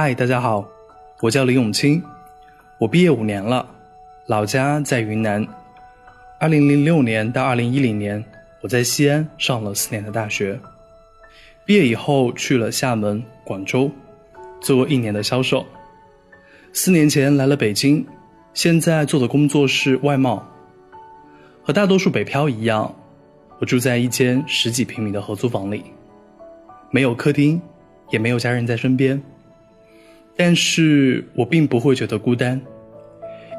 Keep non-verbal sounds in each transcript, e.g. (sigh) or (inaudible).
嗨，大家好，我叫李永清，我毕业五年了，老家在云南。二零零六年到二零一零年，我在西安上了四年的大学。毕业以后去了厦门、广州，做过一年的销售。四年前来了北京，现在做的工作是外贸。和大多数北漂一样，我住在一间十几平米的合租房里，没有客厅，也没有家人在身边。但是我并不会觉得孤单，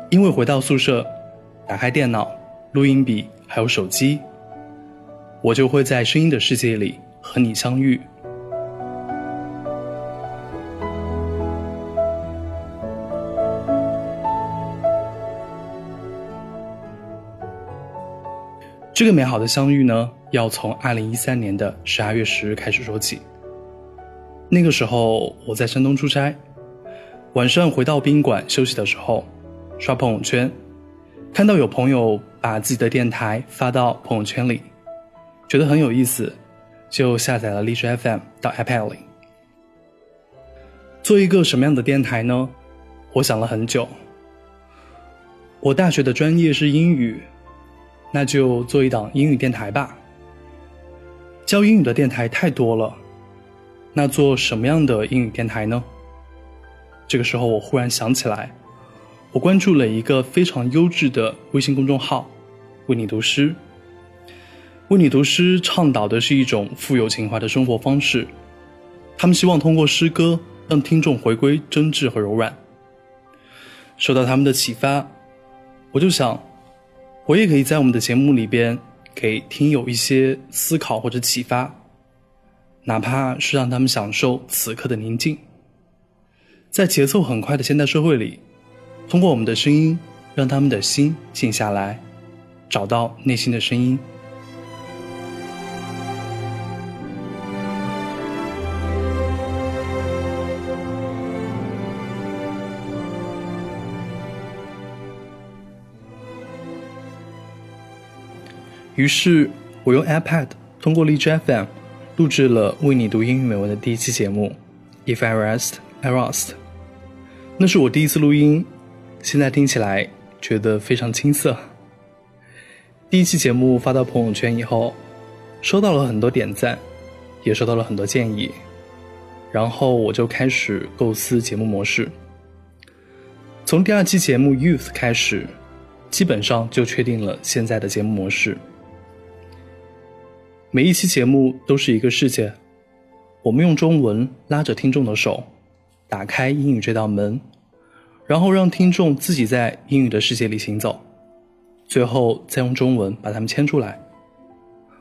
因为回到宿舍，打开电脑、录音笔还有手机，我就会在声音的世界里和你相遇。这个美好的相遇呢，要从二零一三年的十二月十日开始说起。那个时候我在山东出差。晚上回到宾馆休息的时候，刷朋友圈，看到有朋友把自己的电台发到朋友圈里，觉得很有意思，就下载了荔枝 FM 到 iPad 里。做一个什么样的电台呢？我想了很久。我大学的专业是英语，那就做一档英语电台吧。教英语的电台太多了，那做什么样的英语电台呢？这个时候，我忽然想起来，我关注了一个非常优质的微信公众号“为你读诗”。为你读诗倡导的是一种富有情怀的生活方式，他们希望通过诗歌让听众回归真挚和柔软。受到他们的启发，我就想，我也可以在我们的节目里边给听友一些思考或者启发，哪怕是让他们享受此刻的宁静。在节奏很快的现代社会里，通过我们的声音，让他们的心静下来，找到内心的声音。于是，我用 iPad 通过荔枝 FM 录制了为你读英语美文的第一期节目《If I Rest》。Irost 那是我第一次录音，现在听起来觉得非常青涩。第一期节目发到朋友圈以后，收到了很多点赞，也收到了很多建议，然后我就开始构思节目模式。从第二期节目 Youth 开始，基本上就确定了现在的节目模式。每一期节目都是一个世界，我们用中文拉着听众的手。打开英语这道门，然后让听众自己在英语的世界里行走，最后再用中文把他们牵出来。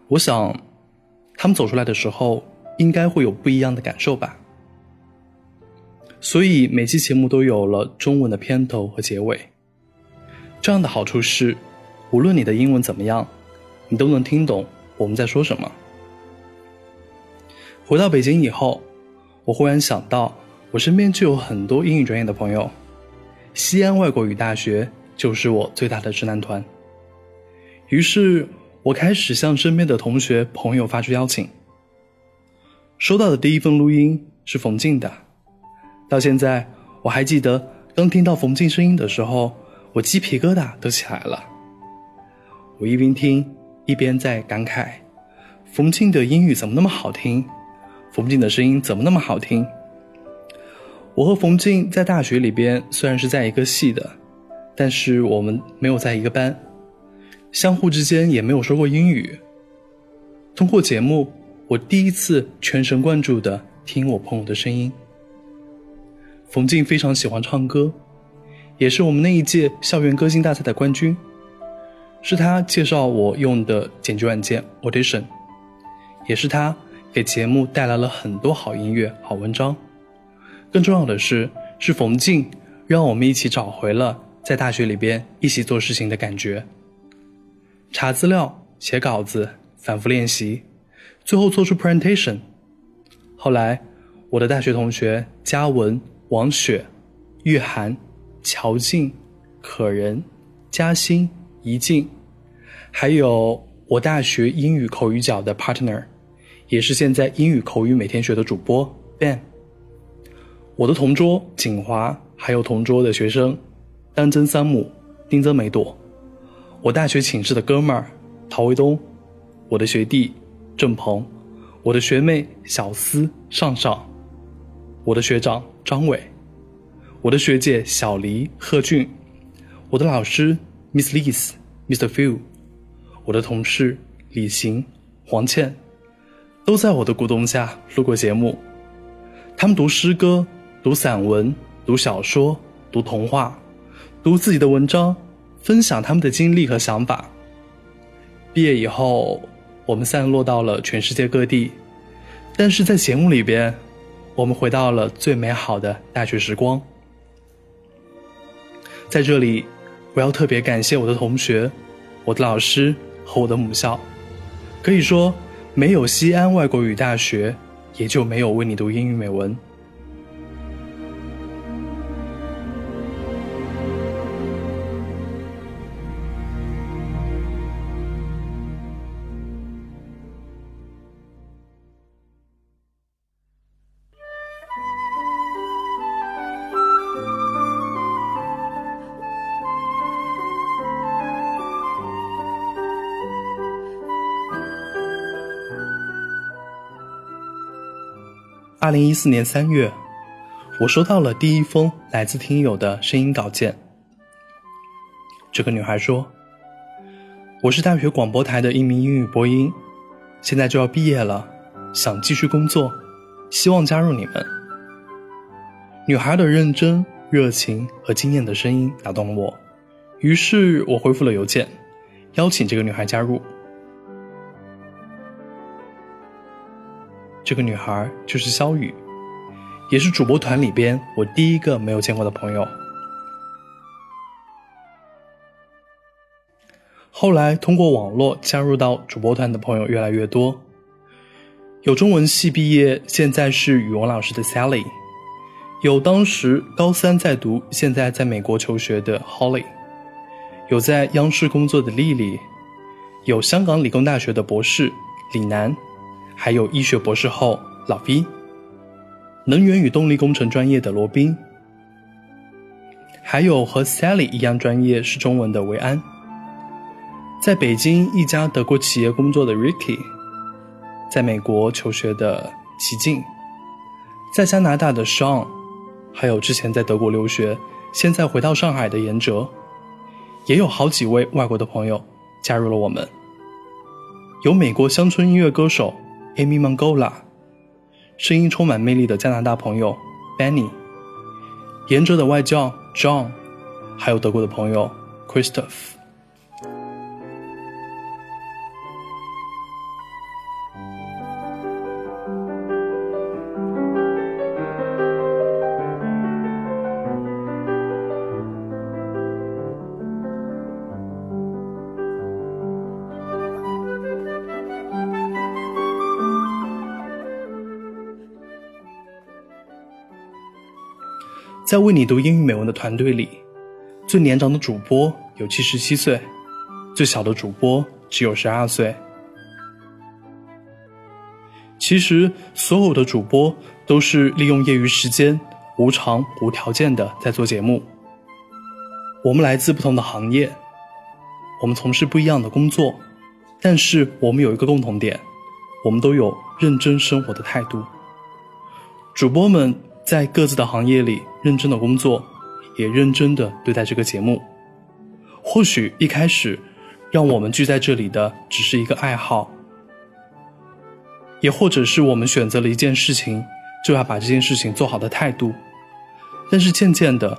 我想，他们走出来的时候，应该会有不一样的感受吧。所以每期节目都有了中文的片头和结尾。这样的好处是，无论你的英文怎么样，你都能听懂我们在说什么。回到北京以后，我忽然想到。我身边就有很多英语专业的朋友，西安外国语大学就是我最大的直男团。于是，我开始向身边的同学朋友发出邀请。收到的第一份录音是冯静的，到现在我还记得，刚听到冯静声音的时候，我鸡皮疙瘩都起来了。我一边听，一边在感慨：冯静的英语怎么那么好听？冯静的声音怎么那么好听？我和冯静在大学里边虽然是在一个系的，但是我们没有在一个班，相互之间也没有说过英语。通过节目，我第一次全神贯注的听我朋友的声音。冯静非常喜欢唱歌，也是我们那一届校园歌星大赛的冠军。是他介绍我用的剪辑软件 Audition，也是他给节目带来了很多好音乐、好文章。更重要的是，是冯静让我们一起找回了在大学里边一起做事情的感觉。查资料、写稿子、反复练习，最后做出 presentation。后来，我的大学同学嘉文、王雪、玉涵、乔静、可人、嘉欣、怡静，还有我大学英语口语角的 partner，也是现在英语口语每天学的主播 Ben。我的同桌景华，还有同桌的学生，丹增三木、丁增梅朵，我大学寝室的哥们儿陶卫东，我的学弟郑鹏，我的学妹小思上上，我的学长张伟，我的学姐小黎贺俊，我的老师 Miss Liz、Mr. Phil，我的同事李行、黄倩，都在我的鼓动下录过节目，他们读诗歌。读散文，读小说，读童话，读自己的文章，分享他们的经历和想法。毕业以后，我们散落到了全世界各地，但是在节目里边，我们回到了最美好的大学时光。在这里，我要特别感谢我的同学、我的老师和我的母校。可以说，没有西安外国语大学，也就没有为你读英语美文。二零一四年三月，我收到了第一封来自听友的声音稿件。这个女孩说：“我是大学广播台的一名英语播音，现在就要毕业了，想继续工作，希望加入你们。”女孩的认真、热情和惊艳的声音打动了我，于是我回复了邮件，邀请这个女孩加入。这个女孩就是肖雨，也是主播团里边我第一个没有见过的朋友。后来通过网络加入到主播团的朋友越来越多，有中文系毕业，现在是语文老师的 Sally，有当时高三在读，现在在美国求学的 Holly，有在央视工作的丽丽，有香港理工大学的博士李楠。还有医学博士后老 V，能源与动力工程专业的罗宾，还有和 Sally 一样专业是中文的维安，在北京一家德国企业工作的 Ricky，在美国求学的齐静，在加拿大的 Sean，还有之前在德国留学，现在回到上海的严哲，也有好几位外国的朋友加入了我们，有美国乡村音乐歌手。Amy Mongola 声音充满魅力的加拿大朋友 Benny，延哲的外教 John，还有德国的朋友 Christoph。在为你读英语美文的团队里，最年长的主播有七十七岁，最小的主播只有十二岁。其实，所有的主播都是利用业余时间，无偿无条件的在做节目。我们来自不同的行业，我们从事不一样的工作，但是我们有一个共同点，我们都有认真生活的态度。主播们在各自的行业里认真的工作，也认真的对待这个节目。或许一开始，让我们聚在这里的只是一个爱好，也或者是我们选择了一件事情，就要把这件事情做好的态度。但是渐渐的，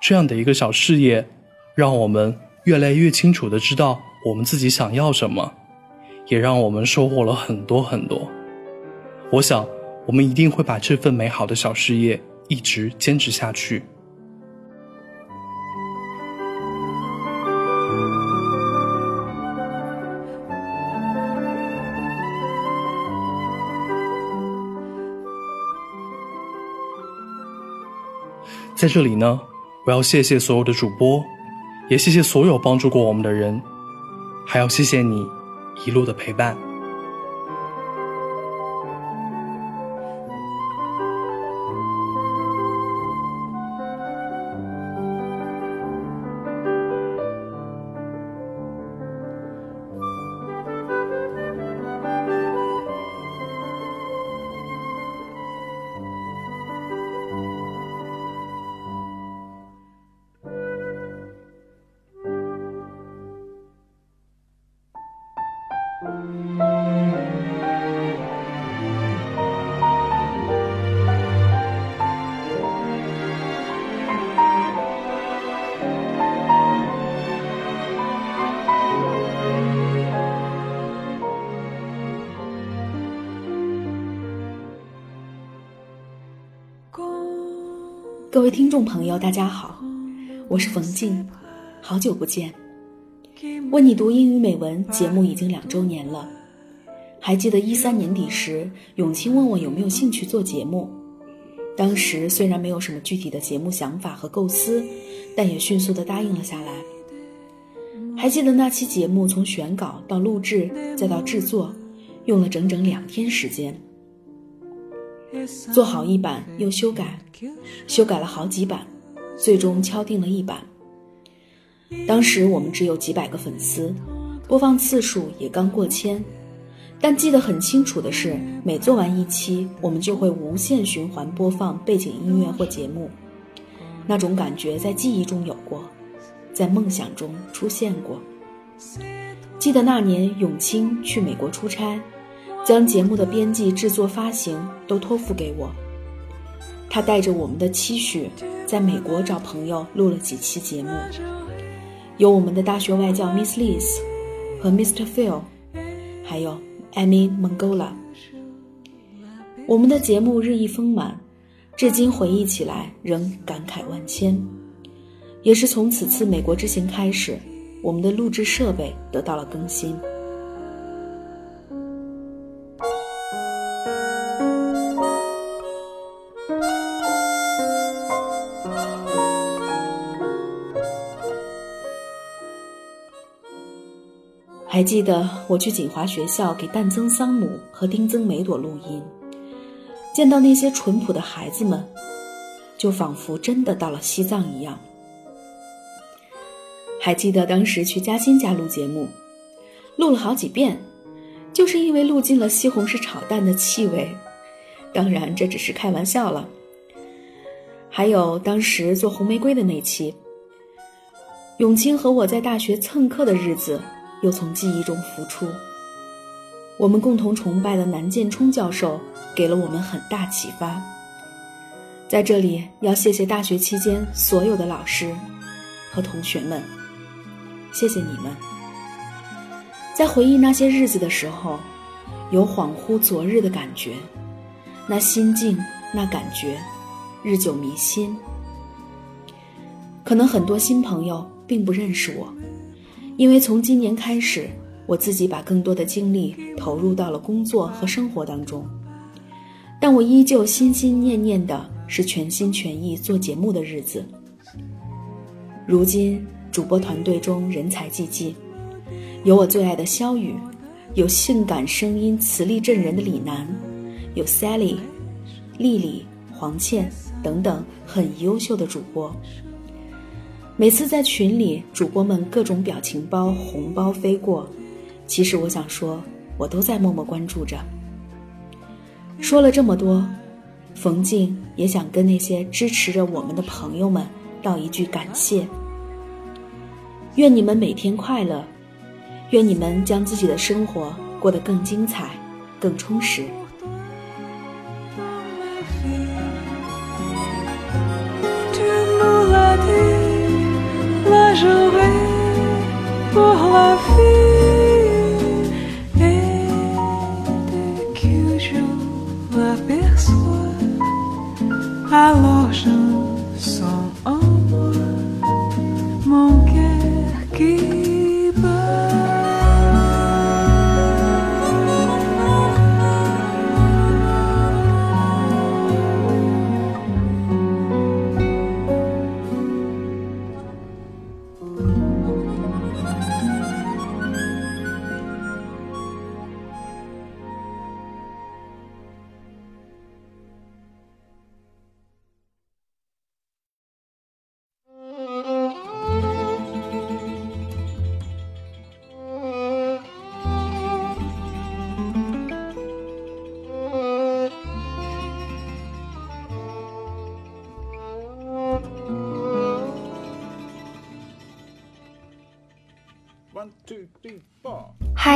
这样的一个小事业，让我们越来越清楚的知道我们自己想要什么，也让我们收获了很多很多。我想。我们一定会把这份美好的小事业一直坚持下去。在这里呢，我要谢谢所有的主播，也谢谢所有帮助过我们的人，还要谢谢你一路的陪伴。听众朋友，大家好，我是冯静，好久不见。为你读英语美文节目已经两周年了，还记得一三年底时，永清问我有没有兴趣做节目。当时虽然没有什么具体的节目想法和构思，但也迅速的答应了下来。还记得那期节目从选稿到录制再到制作，用了整整两天时间。做好一版又修改，修改了好几版，最终敲定了一版。当时我们只有几百个粉丝，播放次数也刚过千，但记得很清楚的是，每做完一期，我们就会无限循环播放背景音乐或节目，那种感觉在记忆中有过，在梦想中出现过。记得那年永清去美国出差。将节目的编辑、制作、发行都托付给我。他带着我们的期许，在美国找朋友录了几期节目，有我们的大学外教 Miss Liz 和 Mr. Phil，还有 Amy Mongola。我们的节目日益丰满，至今回忆起来仍感慨万千。也是从此次美国之行开始，我们的录制设备得到了更新。还记得我去锦华学校给旦增桑姆和丁增梅朵录音，见到那些淳朴的孩子们，就仿佛真的到了西藏一样。还记得当时去嘉欣家录节目，录了好几遍，就是因为录进了西红柿炒蛋的气味。当然这只是开玩笑了。还有当时做红玫瑰的那期，永清和我在大学蹭课的日子。又从记忆中浮出。我们共同崇拜的南建冲教授给了我们很大启发。在这里，要谢谢大学期间所有的老师和同学们，谢谢你们。在回忆那些日子的时候，有恍惚昨日的感觉，那心境，那感觉，日久弥新。可能很多新朋友并不认识我。因为从今年开始，我自己把更多的精力投入到了工作和生活当中，但我依旧心心念念的是全心全意做节目的日子。如今，主播团队中人才济济，有我最爱的肖雨，有性感声音、磁力震人的李楠，有 Sally、丽丽、黄倩等等很优秀的主播。每次在群里，主播们各种表情包、红包飞过，其实我想说，我都在默默关注着。说了这么多，冯静也想跟那些支持着我们的朋友们道一句感谢。愿你们每天快乐，愿你们将自己的生活过得更精彩、更充实。j'aurai pour la vie. Et dès que je m'aperçois, alors j'en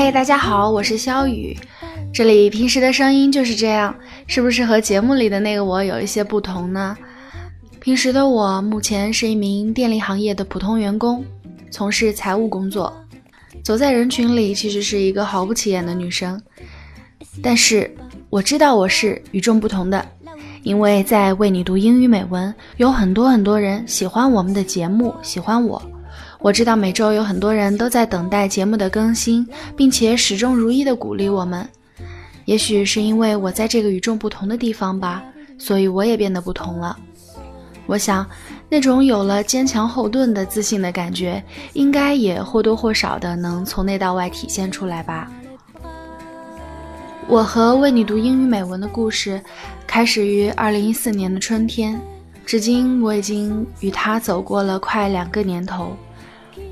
嗨，大家好，我是肖雨。这里平时的声音就是这样，是不是和节目里的那个我有一些不同呢？平时的我目前是一名电力行业的普通员工，从事财务工作，走在人群里其实是一个毫不起眼的女生。但是我知道我是与众不同的，因为在为你读英语美文，有很多很多人喜欢我们的节目，喜欢我。我知道每周有很多人都在等待节目的更新，并且始终如一的鼓励我们。也许是因为我在这个与众不同的地方吧，所以我也变得不同了。我想，那种有了坚强后盾的自信的感觉，应该也或多或少的能从内到外体现出来吧。我和为你读英语美文的故事，开始于二零一四年的春天，至今我已经与他走过了快两个年头。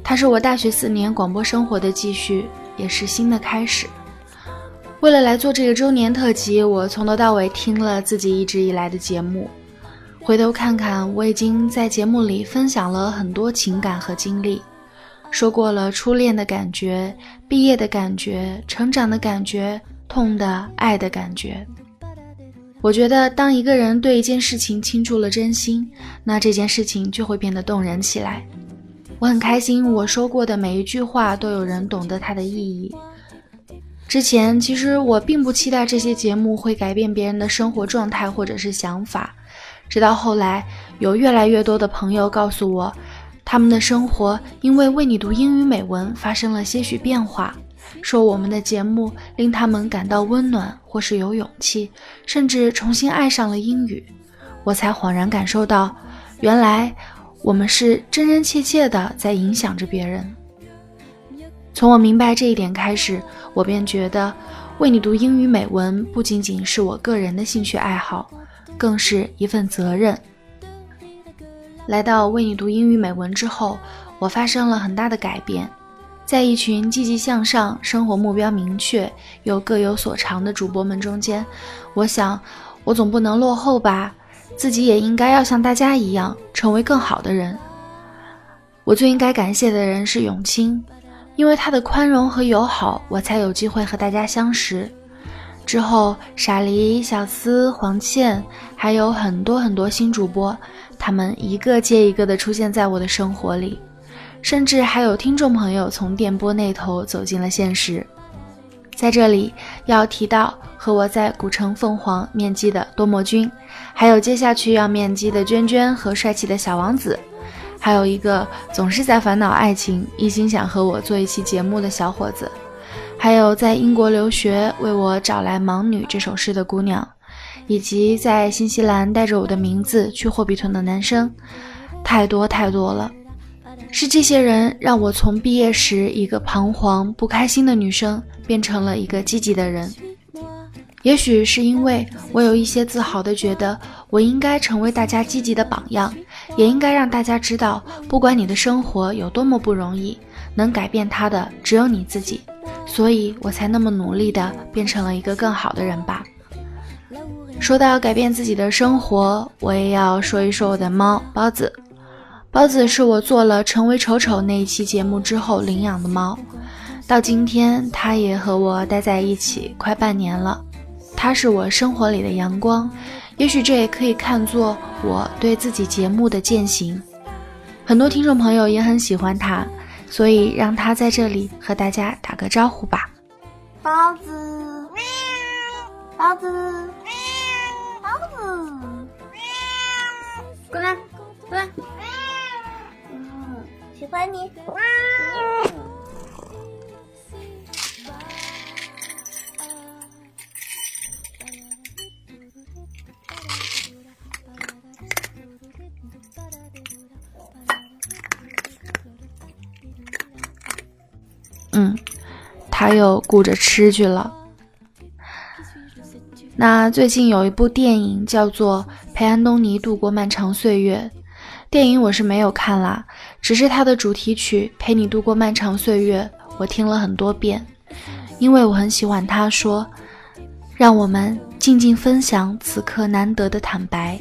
它是我大学四年广播生活的继续，也是新的开始。为了来做这个周年特辑，我从头到尾听了自己一直以来的节目，回头看看，我已经在节目里分享了很多情感和经历，说过了初恋的感觉、毕业的感觉、成长的感觉、痛的、爱的感觉。我觉得，当一个人对一件事情倾注了真心，那这件事情就会变得动人起来。我很开心，我说过的每一句话都有人懂得它的意义。之前其实我并不期待这些节目会改变别人的生活状态或者是想法，直到后来有越来越多的朋友告诉我，他们的生活因为为你读英语美文发生了些许变化，说我们的节目令他们感到温暖或是有勇气，甚至重新爱上了英语，我才恍然感受到，原来。我们是真真切切的在影响着别人。从我明白这一点开始，我便觉得为你读英语美文不仅仅是我个人的兴趣爱好，更是一份责任。来到为你读英语美文之后，我发生了很大的改变。在一群积极向上、生活目标明确又各有所长的主播们中间，我想，我总不能落后吧。自己也应该要像大家一样，成为更好的人。我最应该感谢的人是永清，因为他的宽容和友好，我才有机会和大家相识。之后，傻梨、小思、黄倩，还有很多很多新主播，他们一个接一个的出现在我的生活里，甚至还有听众朋友从电波那头走进了现实。在这里要提到和我在古城凤凰面基的多莫君，还有接下去要面基的娟娟和帅气的小王子，还有一个总是在烦恼爱情、一心想和我做一期节目的小伙子，还有在英国留学为我找来《盲女》这首诗的姑娘，以及在新西兰带着我的名字去霍比屯的男生，太多太多了。是这些人让我从毕业时一个彷徨不开心的女生，变成了一个积极的人。也许是因为我有一些自豪的觉得，我应该成为大家积极的榜样，也应该让大家知道，不管你的生活有多么不容易，能改变它的只有你自己。所以我才那么努力的变成了一个更好的人吧。说到改变自己的生活，我也要说一说我的猫包子。包子是我做了《成为丑丑》那一期节目之后领养的猫，到今天它也和我待在一起快半年了。它是我生活里的阳光，也许这也可以看作我对自己节目的践行。很多听众朋友也很喜欢它，所以让它在这里和大家打个招呼吧。包子，包子，包子，过来，过来。嗯，喜欢你。嗯，他又顾着吃去了。那最近有一部电影叫做《陪安东尼度过漫长岁月》，电影我是没有看啦，只是它的主题曲《陪你度过漫长岁月》我听了很多遍，因为我很喜欢他说：“让我们静静分享此刻难得的坦白，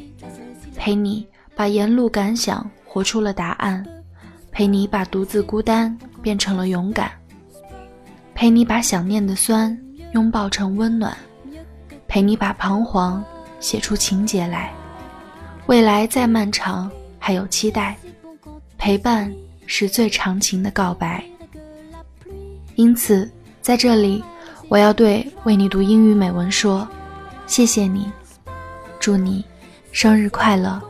陪你把沿路感想活出了答案，陪你把独自孤单变成了勇敢。”陪你把想念的酸拥抱成温暖，陪你把彷徨写出情节来。未来再漫长，还有期待。陪伴是最长情的告白。因此，在这里，我要对为你读英语美文说：谢谢你，祝你生日快乐。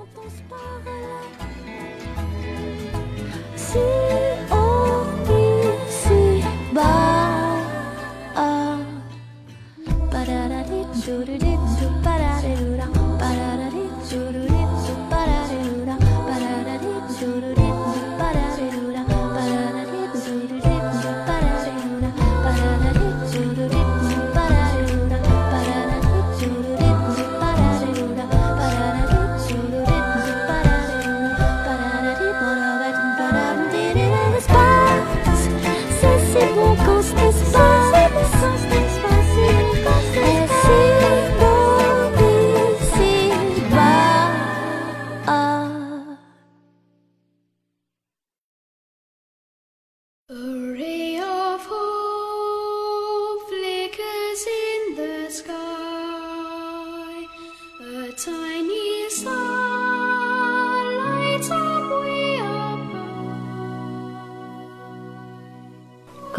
do do do.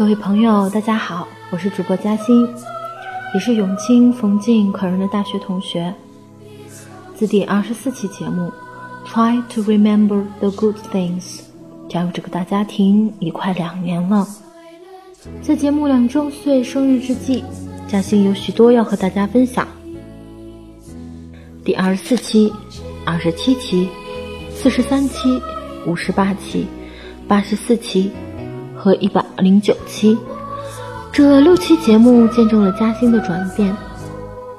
各位朋友，大家好，我是主播嘉欣，也是永清冯静可人的大学同学。自第二十四期节目《Try to Remember the Good Things》加入这个大家庭已快两年了。在节目两周岁生日之际，嘉欣有许多要和大家分享。第二十四期、二十七期、四十三期、五十八期、八十四期。和一百零九期，这六期节目见证了嘉欣的转变，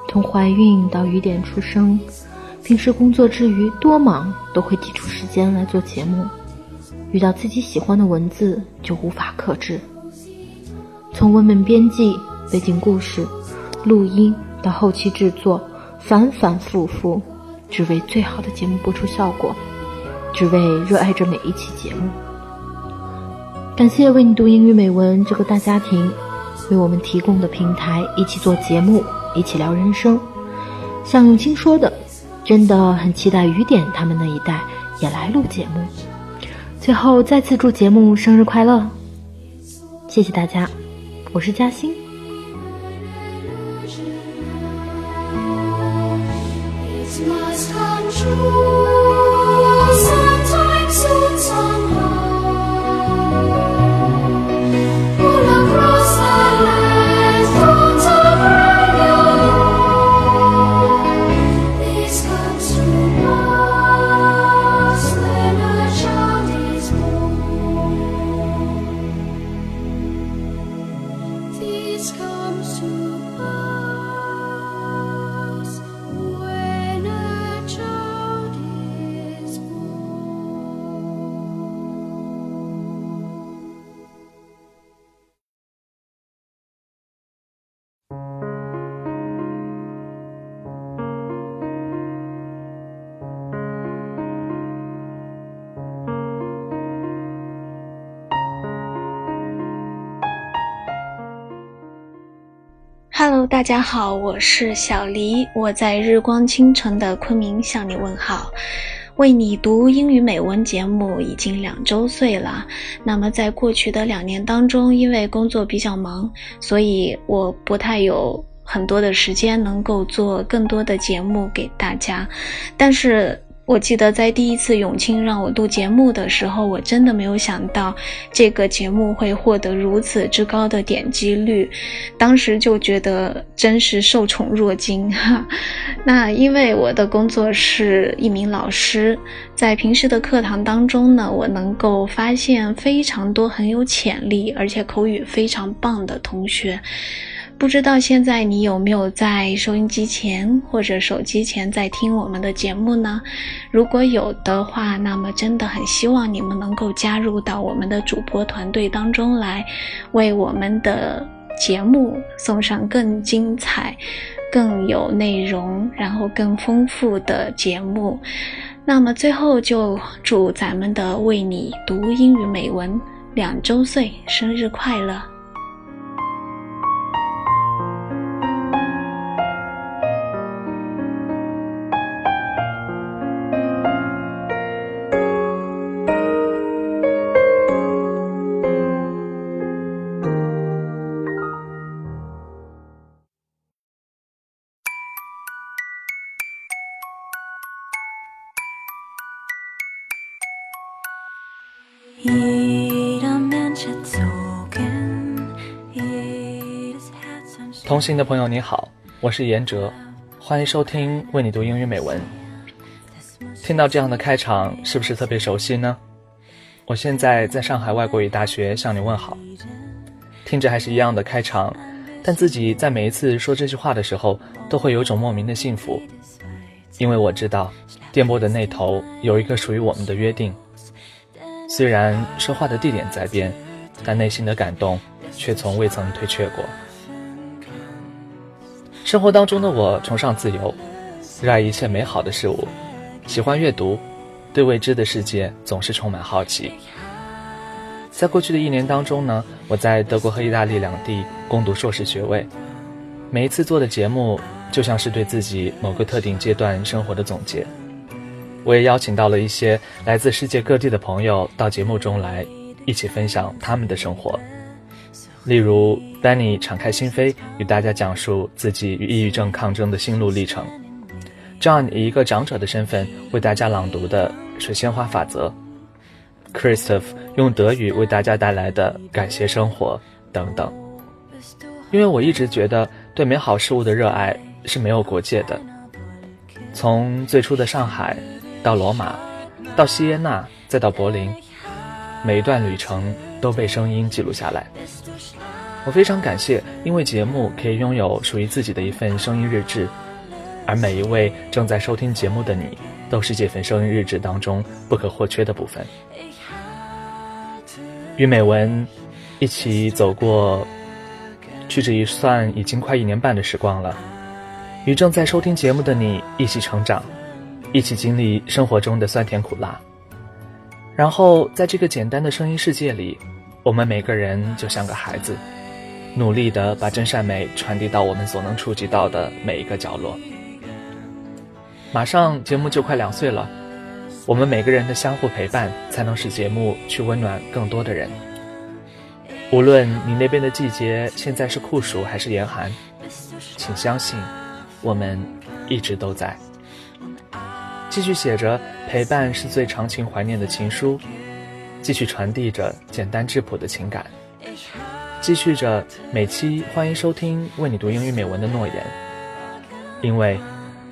从怀孕到雨点出生，平时工作之余多忙都会挤出时间来做节目，遇到自己喜欢的文字就无法克制。从文本编辑、背景故事、录音到后期制作，反反复复，只为最好的节目播出效果，只为热爱着每一期节目。感谢为你读英语美文这个大家庭为我们提供的平台，一起做节目，一起聊人生。像永清说的，真的很期待雨点他们那一代也来录节目。最后再次祝节目生日快乐！谢谢大家，我是嘉欣。大家好，我是小黎，我在日光倾城的昆明向你问好。为你读英语美文节目已经两周岁了。那么在过去的两年当中，因为工作比较忙，所以我不太有很多的时间能够做更多的节目给大家。但是。我记得在第一次永清让我录节目的时候，我真的没有想到这个节目会获得如此之高的点击率，当时就觉得真是受宠若惊哈。(laughs) 那因为我的工作是一名老师，在平时的课堂当中呢，我能够发现非常多很有潜力而且口语非常棒的同学。不知道现在你有没有在收音机前或者手机前在听我们的节目呢？如果有的话，那么真的很希望你们能够加入到我们的主播团队当中来，为我们的节目送上更精彩、更有内容、然后更丰富的节目。那么最后就祝咱们的为你读英语美文两周岁生日快乐！同行的朋友你好，我是严哲，欢迎收听为你读英语美文。听到这样的开场，是不是特别熟悉呢？我现在在上海外国语大学向你问好。听着还是一样的开场，但自己在每一次说这句话的时候，都会有种莫名的幸福，因为我知道电波的那头有一个属于我们的约定。虽然说话的地点在变，但内心的感动却从未曾退却过。生活当中的我崇尚自由，热爱一切美好的事物，喜欢阅读，对未知的世界总是充满好奇。在过去的一年当中呢，我在德国和意大利两地攻读硕士学位，每一次做的节目就像是对自己某个特定阶段生活的总结。我也邀请到了一些来自世界各地的朋友到节目中来，一起分享他们的生活。例如，Danny 敞开心扉与大家讲述自己与抑郁症抗争的心路历程；John 以一个长者的身份为大家朗读的《水仙花法则》；Christoph 用德语为大家带来的《感谢生活》等等。因为我一直觉得，对美好事物的热爱是没有国界的。从最初的上海。到罗马，到锡耶纳，再到柏林，每一段旅程都被声音记录下来。我非常感谢，因为节目可以拥有属于自己的一份声音日志，而每一位正在收听节目的你，都是这份声音日志当中不可或缺的部分。与美文一起走过，屈指一算已经快一年半的时光了，与正在收听节目的你一起成长。一起经历生活中的酸甜苦辣，然后在这个简单的声音世界里，我们每个人就像个孩子，努力的把真善美传递到我们所能触及到的每一个角落。马上节目就快两岁了，我们每个人的相互陪伴，才能使节目去温暖更多的人。无论你那边的季节现在是酷暑还是严寒，请相信，我们一直都在。继续写着陪伴是最长情怀念的情书，继续传递着简单质朴的情感，继续着每期欢迎收听为你读英语美文的诺言，因为，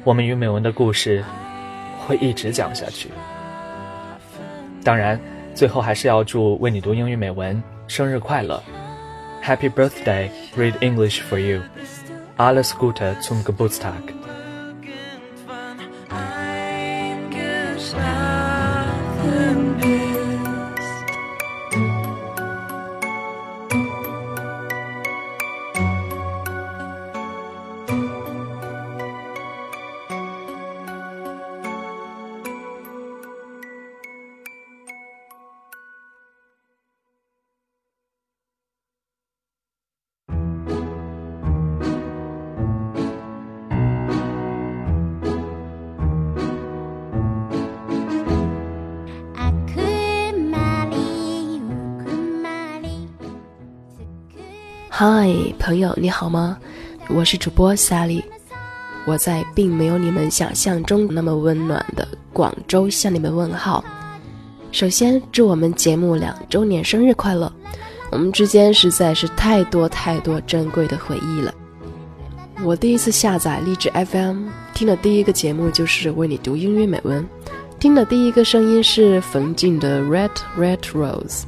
我们与美文的故事会一直讲下去。当然，最后还是要祝为你读英语美文生日快乐，Happy birthday, read English for you, alles Gute zum Geburtstag。嗨，朋友，你好吗？我是主播 Sally，我在并没有你们想象中那么温暖的广州向你们问好。首先，祝我们节目两周年生日快乐！我们之间实在是太多太多珍贵的回忆了。我第一次下载励志 FM，听的第一个节目就是为你读英语美文，听的第一个声音是冯静的 Red Red Rose。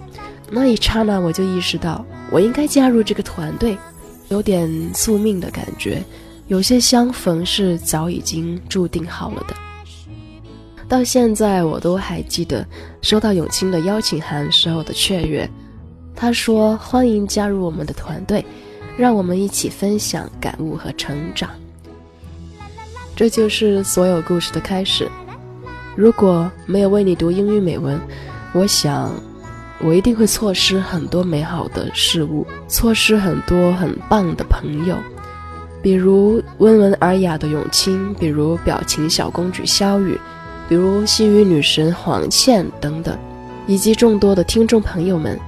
那一刹那，我就意识到我应该加入这个团队，有点宿命的感觉。有些相逢是早已经注定好了的。到现在，我都还记得收到永清的邀请函时候的雀跃。他说：“欢迎加入我们的团队，让我们一起分享感悟和成长。”这就是所有故事的开始。如果没有为你读英语美文，我想。我一定会错失很多美好的事物，错失很多很棒的朋友，比如温文尔雅的永清，比如表情小公主萧雨，比如西语女神黄倩等等，以及众多的听众朋友们。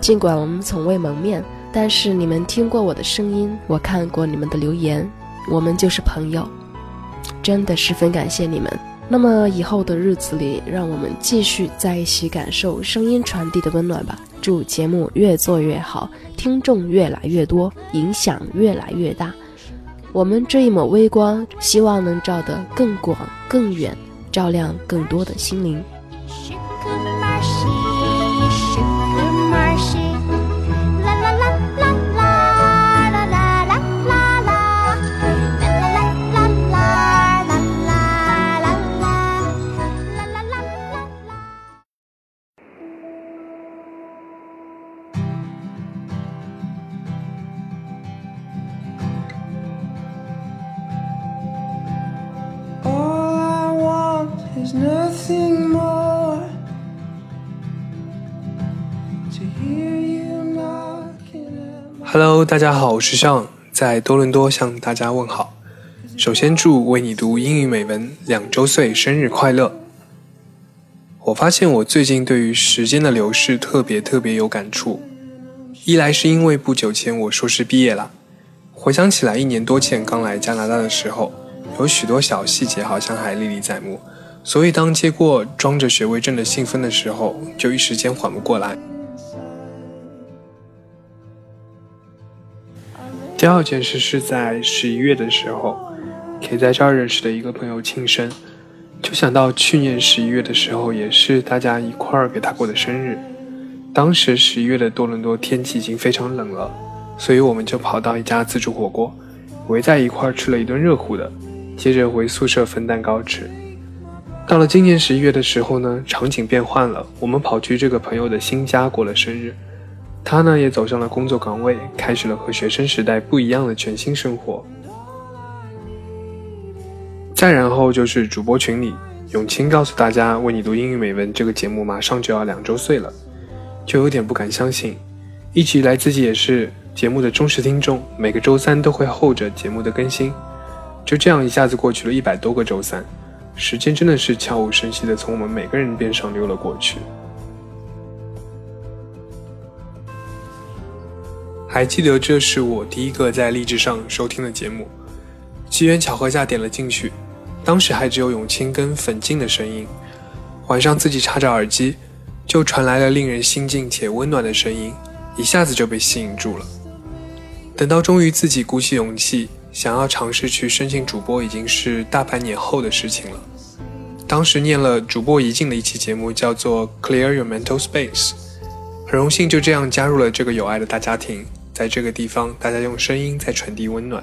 尽管我们从未谋面，但是你们听过我的声音，我看过你们的留言，我们就是朋友，真的十分感谢你们。那么以后的日子里，让我们继续在一起感受声音传递的温暖吧。祝节目越做越好，听众越来越多，影响越来越大。我们这一抹微光，希望能照得更广更远，照亮更多的心灵。Hello，大家好，我是尚，在多伦多向大家问好。首先祝为你读英语美文两周岁生日快乐。我发现我最近对于时间的流逝特别特别有感触，一来是因为不久前我硕士毕业了，回想起来一年多前刚来加拿大的时候，有许多小细节好像还历历在目，所以当接过装着学位证的信封的时候，就一时间缓不过来。第二件事是在十一月的时候，给在这儿认识的一个朋友庆生，就想到去年十一月的时候，也是大家一块儿给他过的生日。当时十一月的多伦多天气已经非常冷了，所以我们就跑到一家自助火锅，围在一块儿吃了一顿热乎的，接着回宿舍分蛋糕吃。到了今年十一月的时候呢，场景变换了，我们跑去这个朋友的新家过了生日。他呢也走上了工作岗位，开始了和学生时代不一样的全新生活。再然后就是主播群里，永清告诉大家，为你读英语美文这个节目马上就要两周岁了，就有点不敢相信。一直以来自己也是节目的忠实听众，每个周三都会候着节目的更新。就这样一下子过去了一百多个周三，时间真的是悄无声息的从我们每个人边上溜了过去。还记得这是我第一个在励志上收听的节目，机缘巧合下点了进去，当时还只有永清跟粉静的声音。晚上自己插着耳机，就传来了令人心静且温暖的声音，一下子就被吸引住了。等到终于自己鼓起勇气想要尝试去申请主播，已经是大半年后的事情了。当时念了主播一进的一期节目，叫做《Clear Your Mental Space》，很荣幸就这样加入了这个有爱的大家庭。在这个地方，大家用声音在传递温暖。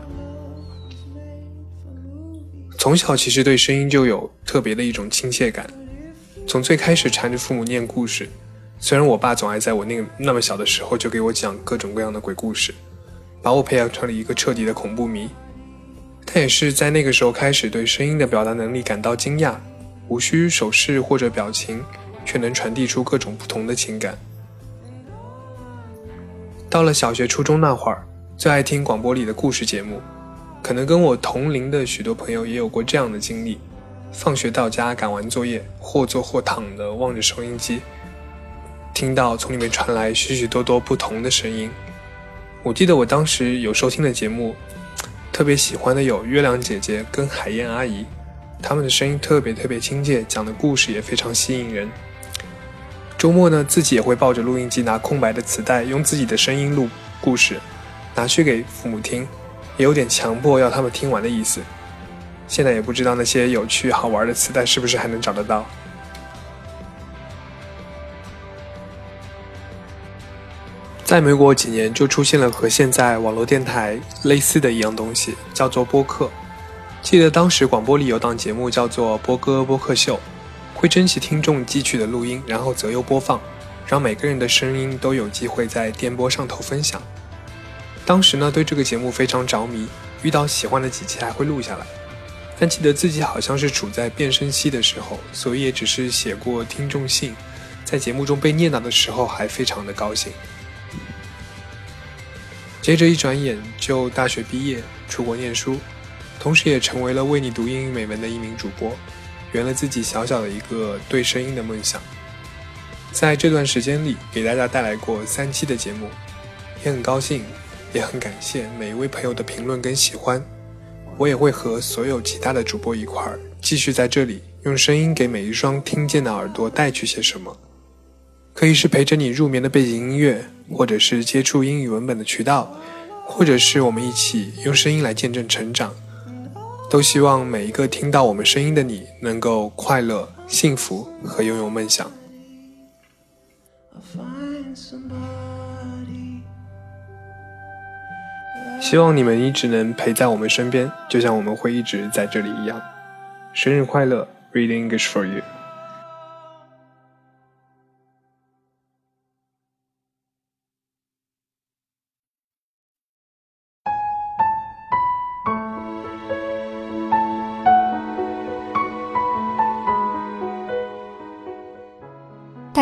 从小其实对声音就有特别的一种亲切感。从最开始缠着父母念故事，虽然我爸总爱在我那个那么小的时候就给我讲各种各样的鬼故事，把我培养成了一个彻底的恐怖迷。但也是在那个时候开始对声音的表达能力感到惊讶，无需手势或者表情，却能传递出各种不同的情感。到了小学、初中那会儿，最爱听广播里的故事节目，可能跟我同龄的许多朋友也有过这样的经历：放学到家，赶完作业，或坐或躺的望着收音机，听到从里面传来许许多多不同的声音，我记得我当时有收听的节目，特别喜欢的有月亮姐姐跟海燕阿姨，他们的声音特别特别亲切，讲的故事也非常吸引人。周末呢，自己也会抱着录音机，拿空白的磁带，用自己的声音录故事，拿去给父母听，也有点强迫要他们听完的意思。现在也不知道那些有趣好玩的磁带是不是还能找得到。再没过几年，就出现了和现在网络电台类似的一样东西，叫做播客。记得当时广播里有档节目叫做《播歌播客秀》，会珍惜听众寄去的录音，然后择优播放，让每个人的声音都有机会在电波上头分享。当时呢，对这个节目非常着迷，遇到喜欢的几期还会录下来。但记得自己好像是处在变声期的时候，所以也只是写过听众信，在节目中被念叨的时候还非常的高兴。接着一转眼就大学毕业，出国念书，同时也成为了为你读英语美文的一名主播，圆了自己小小的一个对声音的梦想。在这段时间里，给大家带来过三期的节目，也很高兴，也很感谢每一位朋友的评论跟喜欢。我也会和所有其他的主播一块儿，继续在这里用声音给每一双听见的耳朵带去些什么，可以是陪着你入眠的背景音乐。或者是接触英语文本的渠道，或者是我们一起用声音来见证成长，都希望每一个听到我们声音的你能够快乐、幸福和拥有梦想。希望你们一直能陪在我们身边，就像我们会一直在这里一样。生日快乐，Read English for you。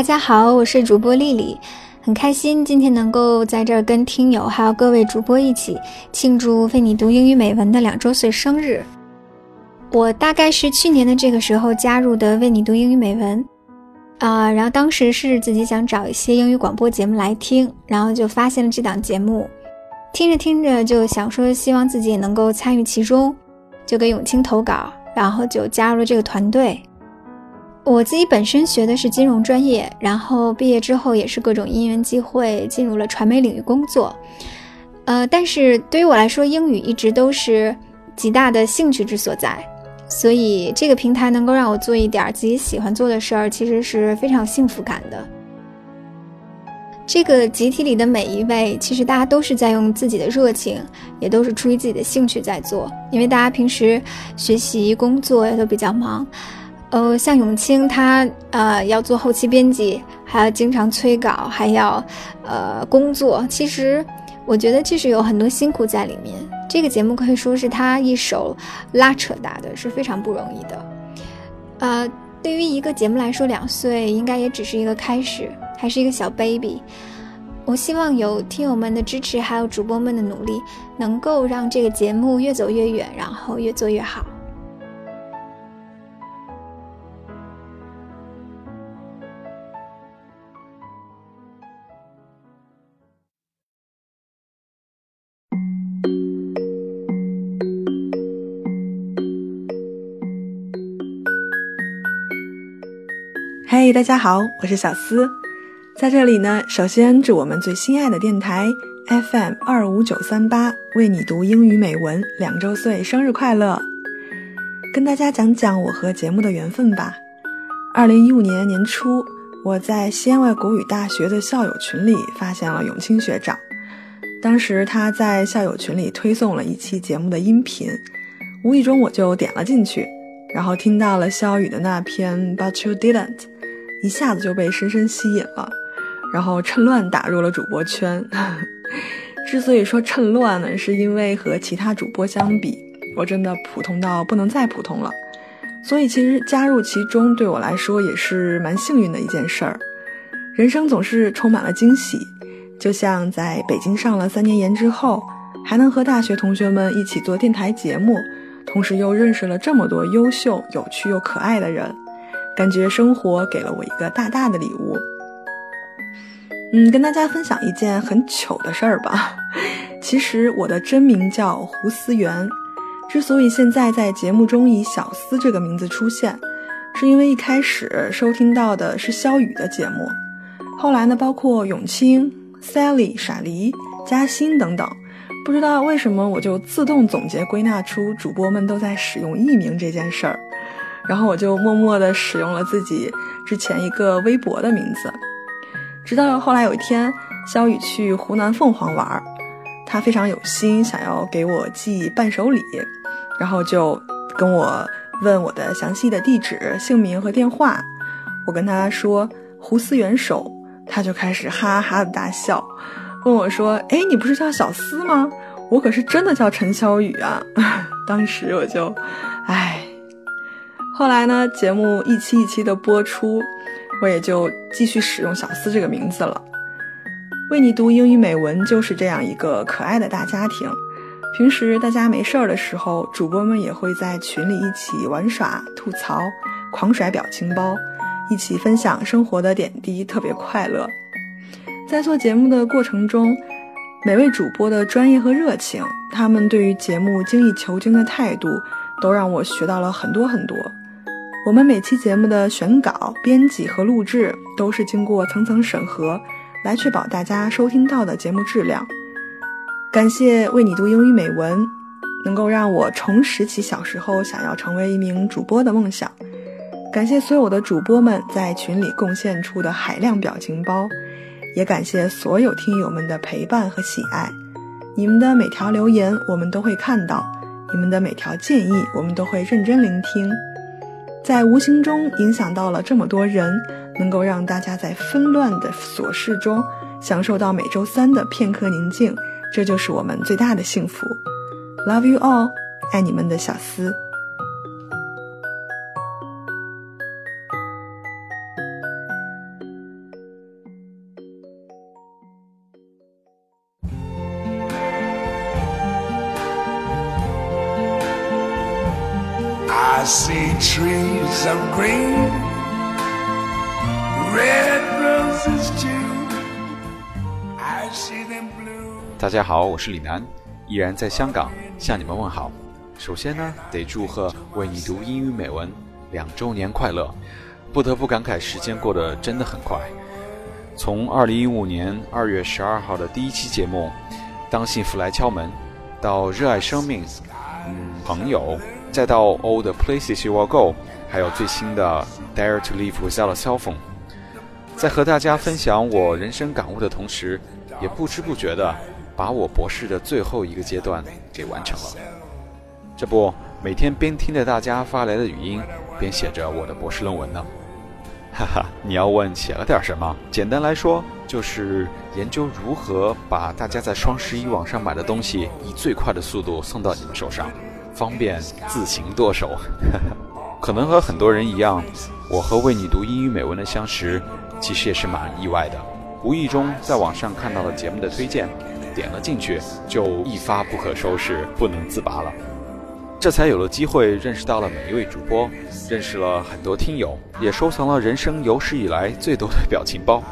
大家好，我是主播丽丽，很开心今天能够在这儿跟听友还有各位主播一起庆祝为你读英语美文的两周岁生日。我大概是去年的这个时候加入的为你读英语美文，啊，然后当时是自己想找一些英语广播节目来听，然后就发现了这档节目，听着听着就想说希望自己也能够参与其中，就给永清投稿，然后就加入了这个团队。我自己本身学的是金融专业，然后毕业之后也是各种因缘机会进入了传媒领域工作。呃，但是对于我来说，英语一直都是极大的兴趣之所在，所以这个平台能够让我做一点自己喜欢做的事儿，其实是非常有幸福感的。这个集体里的每一位，其实大家都是在用自己的热情，也都是出于自己的兴趣在做，因为大家平时学习工作也都比较忙。呃，像永清他呃要做后期编辑，还要经常催稿，还要呃工作。其实我觉得这是有很多辛苦在里面。这个节目可以说是他一手拉扯大的，是非常不容易的。呃，对于一个节目来说，两岁应该也只是一个开始，还是一个小 baby。我希望有听友们的支持，还有主播们的努力，能够让这个节目越走越远，然后越做越好。嘿，大家好，我是小思，在这里呢，首先祝我们最心爱的电台 FM 二五九三八为你读英语美文两周岁生日快乐！跟大家讲讲我和节目的缘分吧。二零一五年年初，我在西安外国语大学的校友群里发现了永清学长，当时他在校友群里推送了一期节目的音频，无意中我就点了进去，然后听到了肖雨的那篇 But You Didn't。一下子就被深深吸引了，然后趁乱打入了主播圈。(laughs) 之所以说趁乱呢，是因为和其他主播相比，我真的普通到不能再普通了。所以其实加入其中对我来说也是蛮幸运的一件事儿。人生总是充满了惊喜，就像在北京上了三年研之后，还能和大学同学们一起做电台节目，同时又认识了这么多优秀、有趣又可爱的人。感觉生活给了我一个大大的礼物。嗯，跟大家分享一件很糗的事儿吧。(laughs) 其实我的真名叫胡思源，之所以现在在节目中以小思这个名字出现，是因为一开始收听到的是肖雨的节目，后来呢，包括永清、Sally、傻梨、嘉欣等等，不知道为什么我就自动总结归纳出主播们都在使用艺名这件事儿，然后我就默默地使用了自己之前一个微博的名字。直到后来有一天，肖雨去湖南凤凰玩，他非常有心，想要给我寄伴手礼，然后就跟我问我的详细的地址、姓名和电话。我跟他说胡思元首，他就开始哈哈的大笑，问我说：“哎，你不是叫小思吗？我可是真的叫陈小雨啊！” (laughs) 当时我就，唉。后来呢，节目一期一期的播出。我也就继续使用小思这个名字了。为你读英语美文就是这样一个可爱的大家庭。平时大家没事儿的时候，主播们也会在群里一起玩耍、吐槽、狂甩表情包，一起分享生活的点滴，特别快乐。在做节目的过程中，每位主播的专业和热情，他们对于节目精益求精的态度，都让我学到了很多很多。我们每期节目的选稿、编辑和录制都是经过层层审核，来确保大家收听到的节目质量。感谢为你读英语美文，能够让我重拾起小时候想要成为一名主播的梦想。感谢所有的主播们在群里贡献出的海量表情包，也感谢所有听友们的陪伴和喜爱。你们的每条留言我们都会看到，你们的每条建议我们都会认真聆听。在无形中影响到了这么多人，能够让大家在纷乱的琐事中享受到每周三的片刻宁静，这就是我们最大的幸福。Love you all，爱你们的小思。Trees of green, red roses too. 大家好，我是李楠，依然在香港向你们问好。首先呢，得祝贺为你读英语美文两周年快乐。不得不感慨，时间过得真的很快。从二零一五年二月十二号的第一期节目《当幸福来敲门》，到热爱生命，嗯，朋友。再到 All the places you will go，还有最新的 Dare to live without a cell phone，在和大家分享我人生感悟的同时，也不知不觉的把我博士的最后一个阶段给完成了。这不，每天边听着大家发来的语音，边写着我的博士论文呢。哈哈，你要问写了点什么？简单来说，就是研究如何把大家在双十一网上买的东西，以最快的速度送到你们手上。方便自行剁手，哈哈可能和很多人一样，我和为你读英语美文的相识，其实也是蛮意外的。无意中在网上看到了节目的推荐，点了进去，就一发不可收拾，不能自拔了。这才有了机会认识到了每一位主播，认识了很多听友，也收藏了人生有史以来最多的表情包。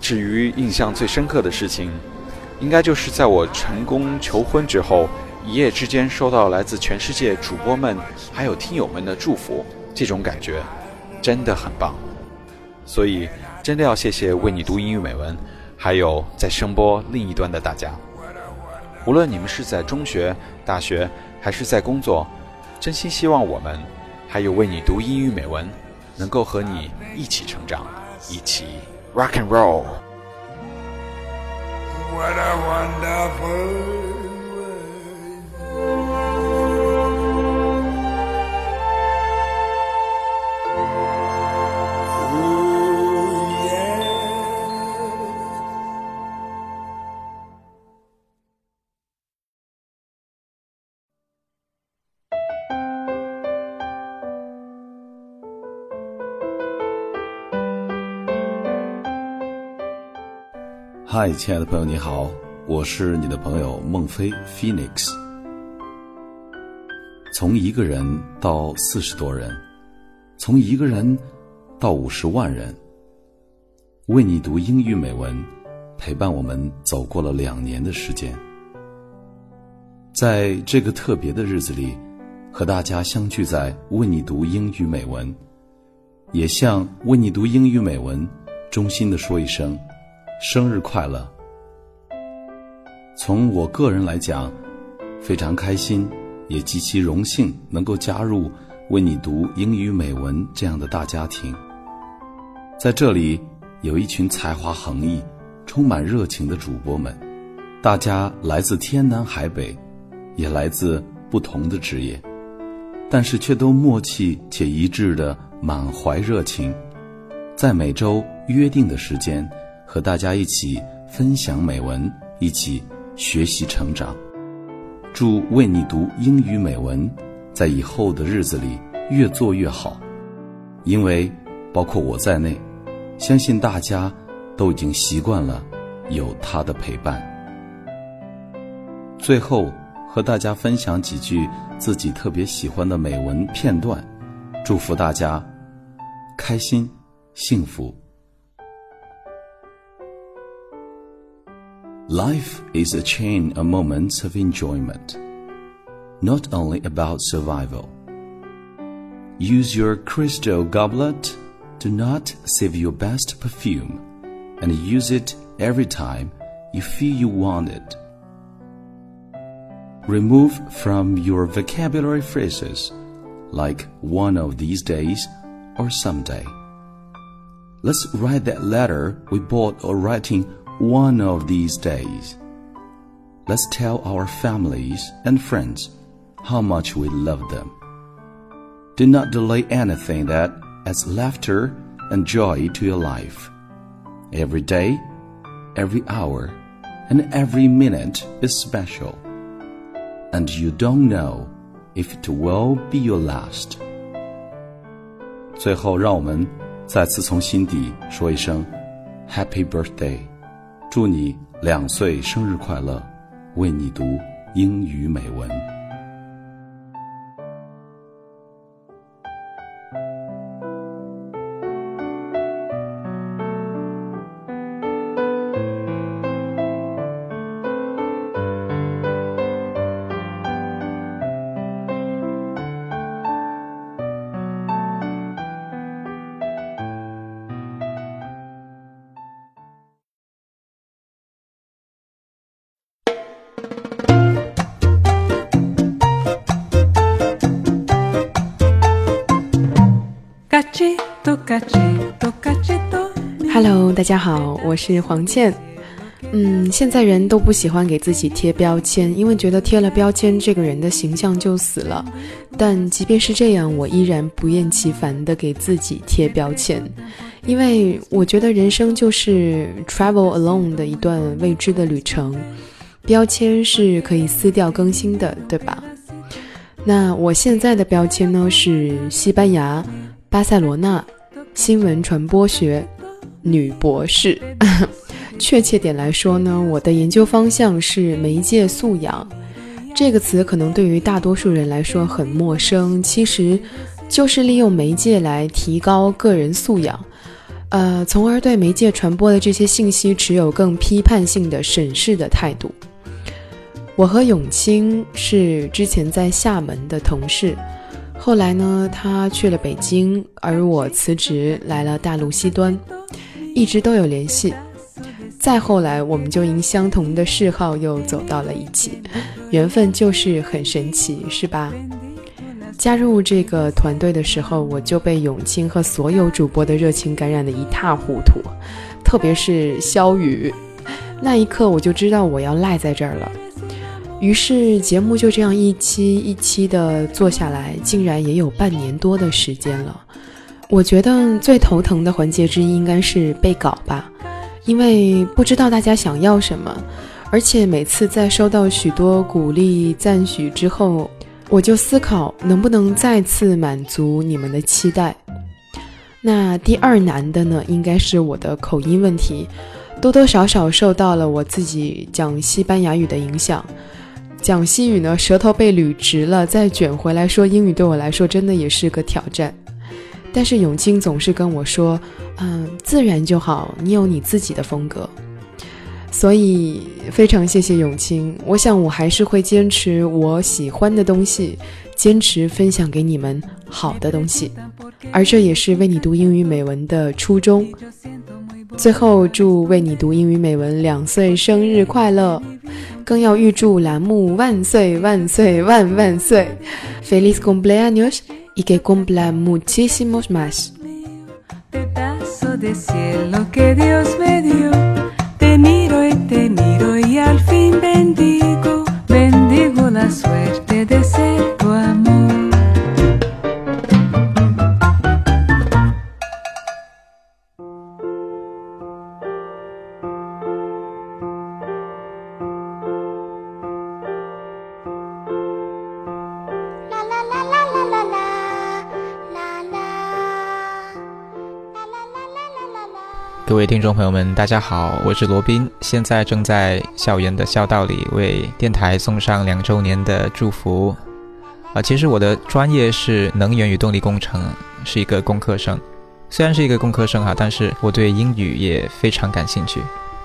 至于印象最深刻的事情，应该就是在我成功求婚之后。一夜之间收到来自全世界主播们还有听友们的祝福，这种感觉真的很棒。所以，真的要谢谢为你读英语美文，还有在声波另一端的大家。无论你们是在中学、大学，还是在工作，真心希望我们还有为你读英语美文，能够和你一起成长，一起 rock and roll。What a wonderful 嗨，亲爱的朋友，你好，我是你的朋友孟非 Phoenix。从一个人到四十多人，从一个人到五十万人，为你读英语美文，陪伴我们走过了两年的时间。在这个特别的日子里，和大家相聚在为你读英语美文，也向为你读英语美文衷心的说一声生日快乐。从我个人来讲，非常开心，也极其荣幸能够加入为你读英语美文这样的大家庭。在这里，有一群才华横溢、充满热情的主播们，大家来自天南海北。也来自不同的职业，但是却都默契且一致的满怀热情，在每周约定的时间和大家一起分享美文，一起学习成长。祝为你读英语美文，在以后的日子里越做越好，因为包括我在内，相信大家都已经习惯了有他的陪伴。最后。和大家分享几句自己特别喜欢的美文片段，祝福大家开心幸福。Life is a chain of moments of enjoyment, not only about survival. Use your crystal goblet, do not save your best perfume, and use it every time you feel you want it. Remove from your vocabulary phrases like one of these days or someday. Let's write that letter we bought or writing one of these days. Let's tell our families and friends how much we love them. Do not delay anything that adds laughter and joy to your life. Every day, every hour, and every minute is special and you don't know if it will be your last。最后，让我们再次从心底说一声 Happy Birthday， 祝你两岁生日快乐，为你读英语美文。Hello，大家好，我是黄倩。嗯，现在人都不喜欢给自己贴标签，因为觉得贴了标签，这个人的形象就死了。但即便是这样，我依然不厌其烦地给自己贴标签，因为我觉得人生就是 travel alone 的一段未知的旅程，标签是可以撕掉更新的，对吧？那我现在的标签呢是西班牙。巴塞罗那新闻传播学女博士，(laughs) 确切点来说呢，我的研究方向是媒介素养。这个词可能对于大多数人来说很陌生，其实就是利用媒介来提高个人素养，呃，从而对媒介传播的这些信息持有更批判性的审视的态度。我和永清是之前在厦门的同事。后来呢，他去了北京，而我辞职来了大陆西端，一直都有联系。再后来，我们就因相同的嗜好又走到了一起，缘分就是很神奇，是吧？加入这个团队的时候，我就被永清和所有主播的热情感染的一塌糊涂，特别是肖宇，那一刻我就知道我要赖在这儿了。于是节目就这样一期一期的做下来，竟然也有半年多的时间了。我觉得最头疼的环节之一应该是背稿吧，因为不知道大家想要什么，而且每次在收到许多鼓励赞许之后，我就思考能不能再次满足你们的期待。那第二难的呢，应该是我的口音问题，多多少少受到了我自己讲西班牙语的影响。讲西语呢，舌头被捋直了，再卷回来说英语，对我来说真的也是个挑战。但是永清总是跟我说：“嗯，自然就好，你有你自己的风格。”所以非常谢谢永清。我想我还是会坚持我喜欢的东西，坚持分享给你们好的东西，而这也是为你读英语美文的初衷。最后，祝为你读英语美文两岁生日快乐，更要预祝栏目万岁万岁万万岁！Feliz cumpleaños y que cumpla muchísimos más。Te miro y al fin bendigo, bendigo la suerte de 各位听众朋友们，大家好，我是罗宾，现在正在校园的校道里为电台送上两周年的祝福。啊，其实我的专业是能源与动力工程，是一个工科生。虽然是一个工科生哈，但是我对英语也非常感兴趣。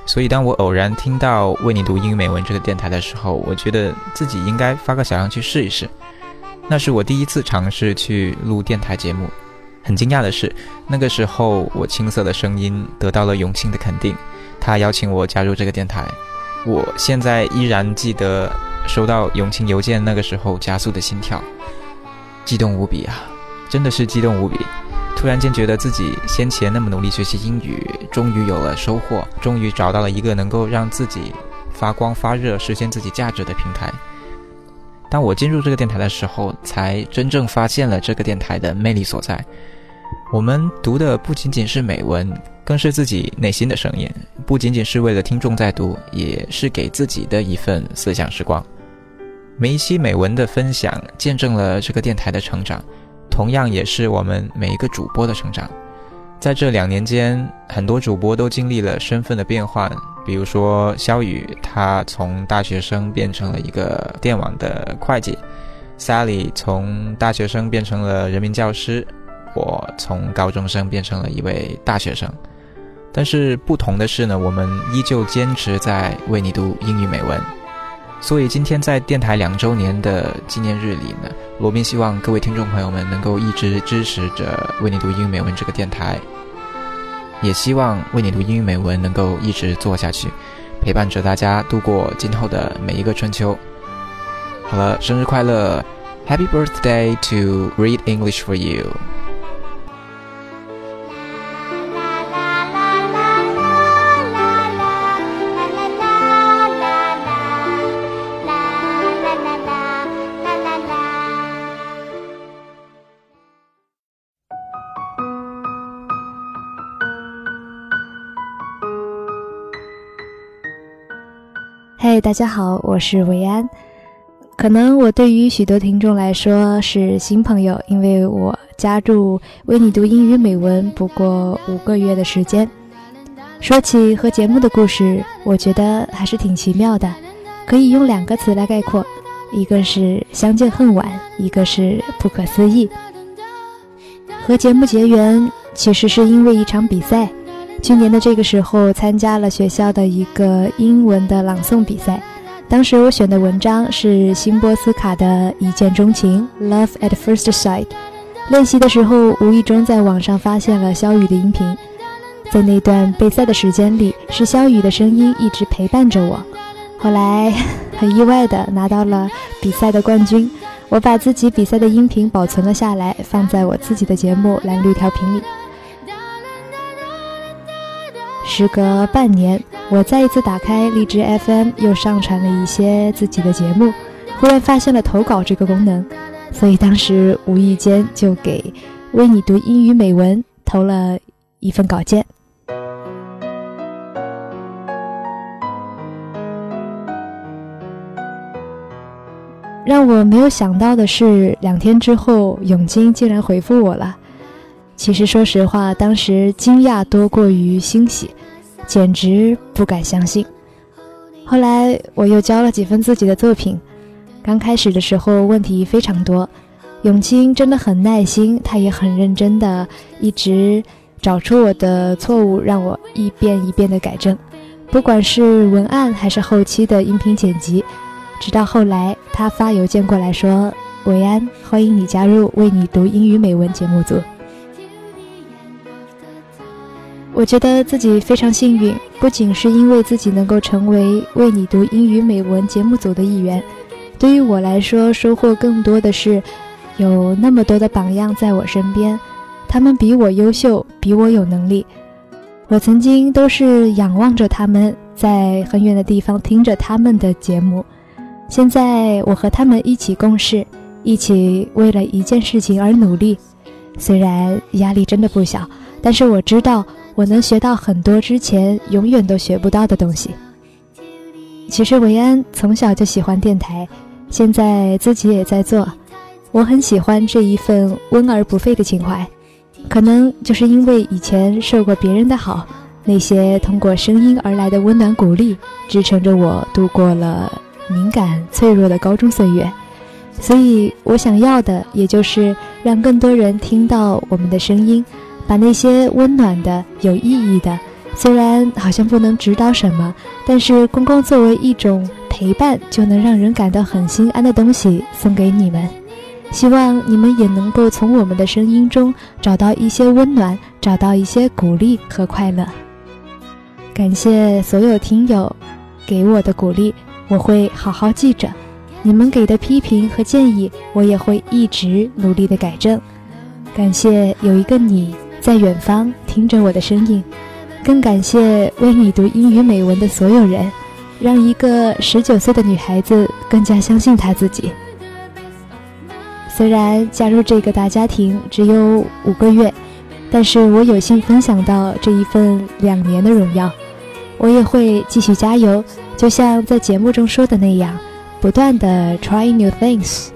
所以当我偶然听到为你读英语美文这个电台的时候，我觉得自己应该发个小样去试一试。那是我第一次尝试去录电台节目。很惊讶的是，那个时候我青涩的声音得到了永庆的肯定，他邀请我加入这个电台。我现在依然记得收到永庆邮件那个时候加速的心跳，激动无比啊！真的是激动无比。突然间觉得自己先前那么努力学习英语，终于有了收获，终于找到了一个能够让自己发光发热、实现自己价值的平台。当我进入这个电台的时候，才真正发现了这个电台的魅力所在。我们读的不仅仅是美文，更是自己内心的声音，不仅仅是为了听众在读，也是给自己的一份思想时光。每一期美文的分享，见证了这个电台的成长，同样也是我们每一个主播的成长。在这两年间，很多主播都经历了身份的变换，比如说肖宇，他从大学生变成了一个电网的会计；Sally 从大学生变成了人民教师。我从高中生变成了一位大学生，但是不同的是呢，我们依旧坚持在为你读英语美文。所以今天在电台两周年的纪念日里呢，罗宾希望各位听众朋友们能够一直支持着为你读英语美文这个电台，也希望为你读英语美文能够一直做下去，陪伴着大家度过今后的每一个春秋。好了，生日快乐，Happy birthday to read English for you。大家好，我是维安。可能我对于许多听众来说是新朋友，因为我加入为你读英语美文不过五个月的时间。说起和节目的故事，我觉得还是挺奇妙的，可以用两个词来概括，一个是相见恨晚，一个是不可思议。和节目结缘，其实是因为一场比赛。去年的这个时候，参加了学校的一个英文的朗诵比赛。当时我选的文章是辛波斯卡的《一见钟情》（Love at First Sight）。练习的时候，无意中在网上发现了肖雨的音频。在那段备赛的时间里，是肖雨的声音一直陪伴着我。后来，(laughs) 很意外的拿到了比赛的冠军。我把自己比赛的音频保存了下来，放在我自己的节目《蓝绿调频》里。时隔半年，我再一次打开荔枝 FM，又上传了一些自己的节目，忽然发现了投稿这个功能，所以当时无意间就给为你读英语美文投了一份稿件。让我没有想到的是，两天之后，永金竟然回复我了。其实，说实话，当时惊讶多过于欣喜，简直不敢相信。后来，我又交了几份自己的作品。刚开始的时候，问题非常多。永清真的很耐心，他也很认真的，一直找出我的错误，让我一遍一遍的改正。不管是文案还是后期的音频剪辑，直到后来他发邮件过来说：“韦安，欢迎你加入为你读英语美文节目组。”我觉得自己非常幸运，不仅是因为自己能够成为为你读英语美文节目组的一员，对于我来说，收获更多的是有那么多的榜样在我身边，他们比我优秀，比我有能力。我曾经都是仰望着他们，在很远的地方听着他们的节目，现在我和他们一起共事，一起为了一件事情而努力，虽然压力真的不小，但是我知道。我能学到很多之前永远都学不到的东西。其实维安从小就喜欢电台，现在自己也在做。我很喜欢这一份温而不费的情怀，可能就是因为以前受过别人的好，那些通过声音而来的温暖鼓励，支撑着我度过了敏感脆弱的高中岁月。所以我想要的，也就是让更多人听到我们的声音。把那些温暖的、有意义的，虽然好像不能指导什么，但是公公作为一种陪伴，就能让人感到很心安的东西送给你们。希望你们也能够从我们的声音中找到一些温暖，找到一些鼓励和快乐。感谢所有听友给我的鼓励，我会好好记着。你们给的批评和建议，我也会一直努力的改正。感谢有一个你。在远方听着我的声音，更感谢为你读英语美文的所有人，让一个十九岁的女孩子更加相信她自己。虽然加入这个大家庭只有五个月，但是我有幸分享到这一份两年的荣耀。我也会继续加油，就像在节目中说的那样，不断的 try new things。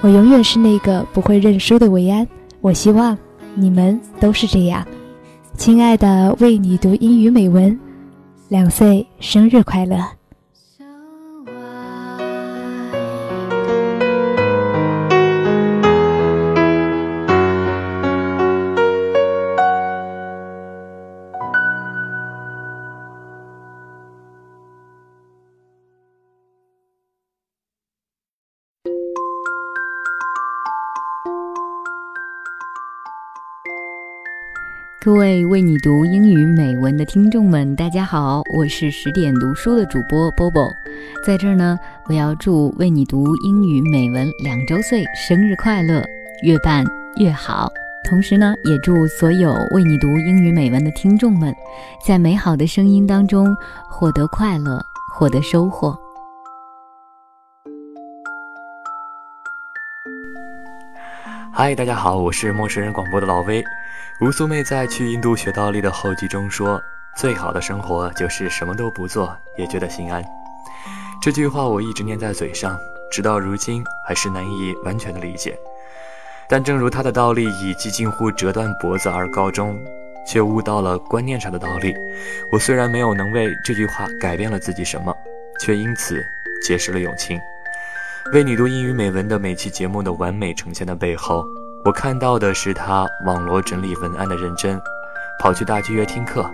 我永远是那个不会认输的维安。我希望。你们都是这样，亲爱的，为你读英语美文，两岁生日快乐。各位为你读英语美文的听众们，大家好，我是十点读书的主播波波，在这儿呢，我要祝为你读英语美文两周岁生日快乐，越办越好。同时呢，也祝所有为你读英语美文的听众们，在美好的声音当中获得快乐，获得收获。嗨，大家好，我是陌生人广播的老威。吴苏妹在去印度学倒立的后记中说：“最好的生活就是什么都不做，也觉得心安。”这句话我一直念在嘴上，直到如今还是难以完全的理解。但正如她的倒立以几近乎折断脖子而告终，却悟到了观念上的道理。我虽然没有能为这句话改变了自己什么，却因此结识了永清。为你读英语美文的每期节目的完美呈现的背后。我看到的是他网罗整理文案的认真，跑去大剧院听课，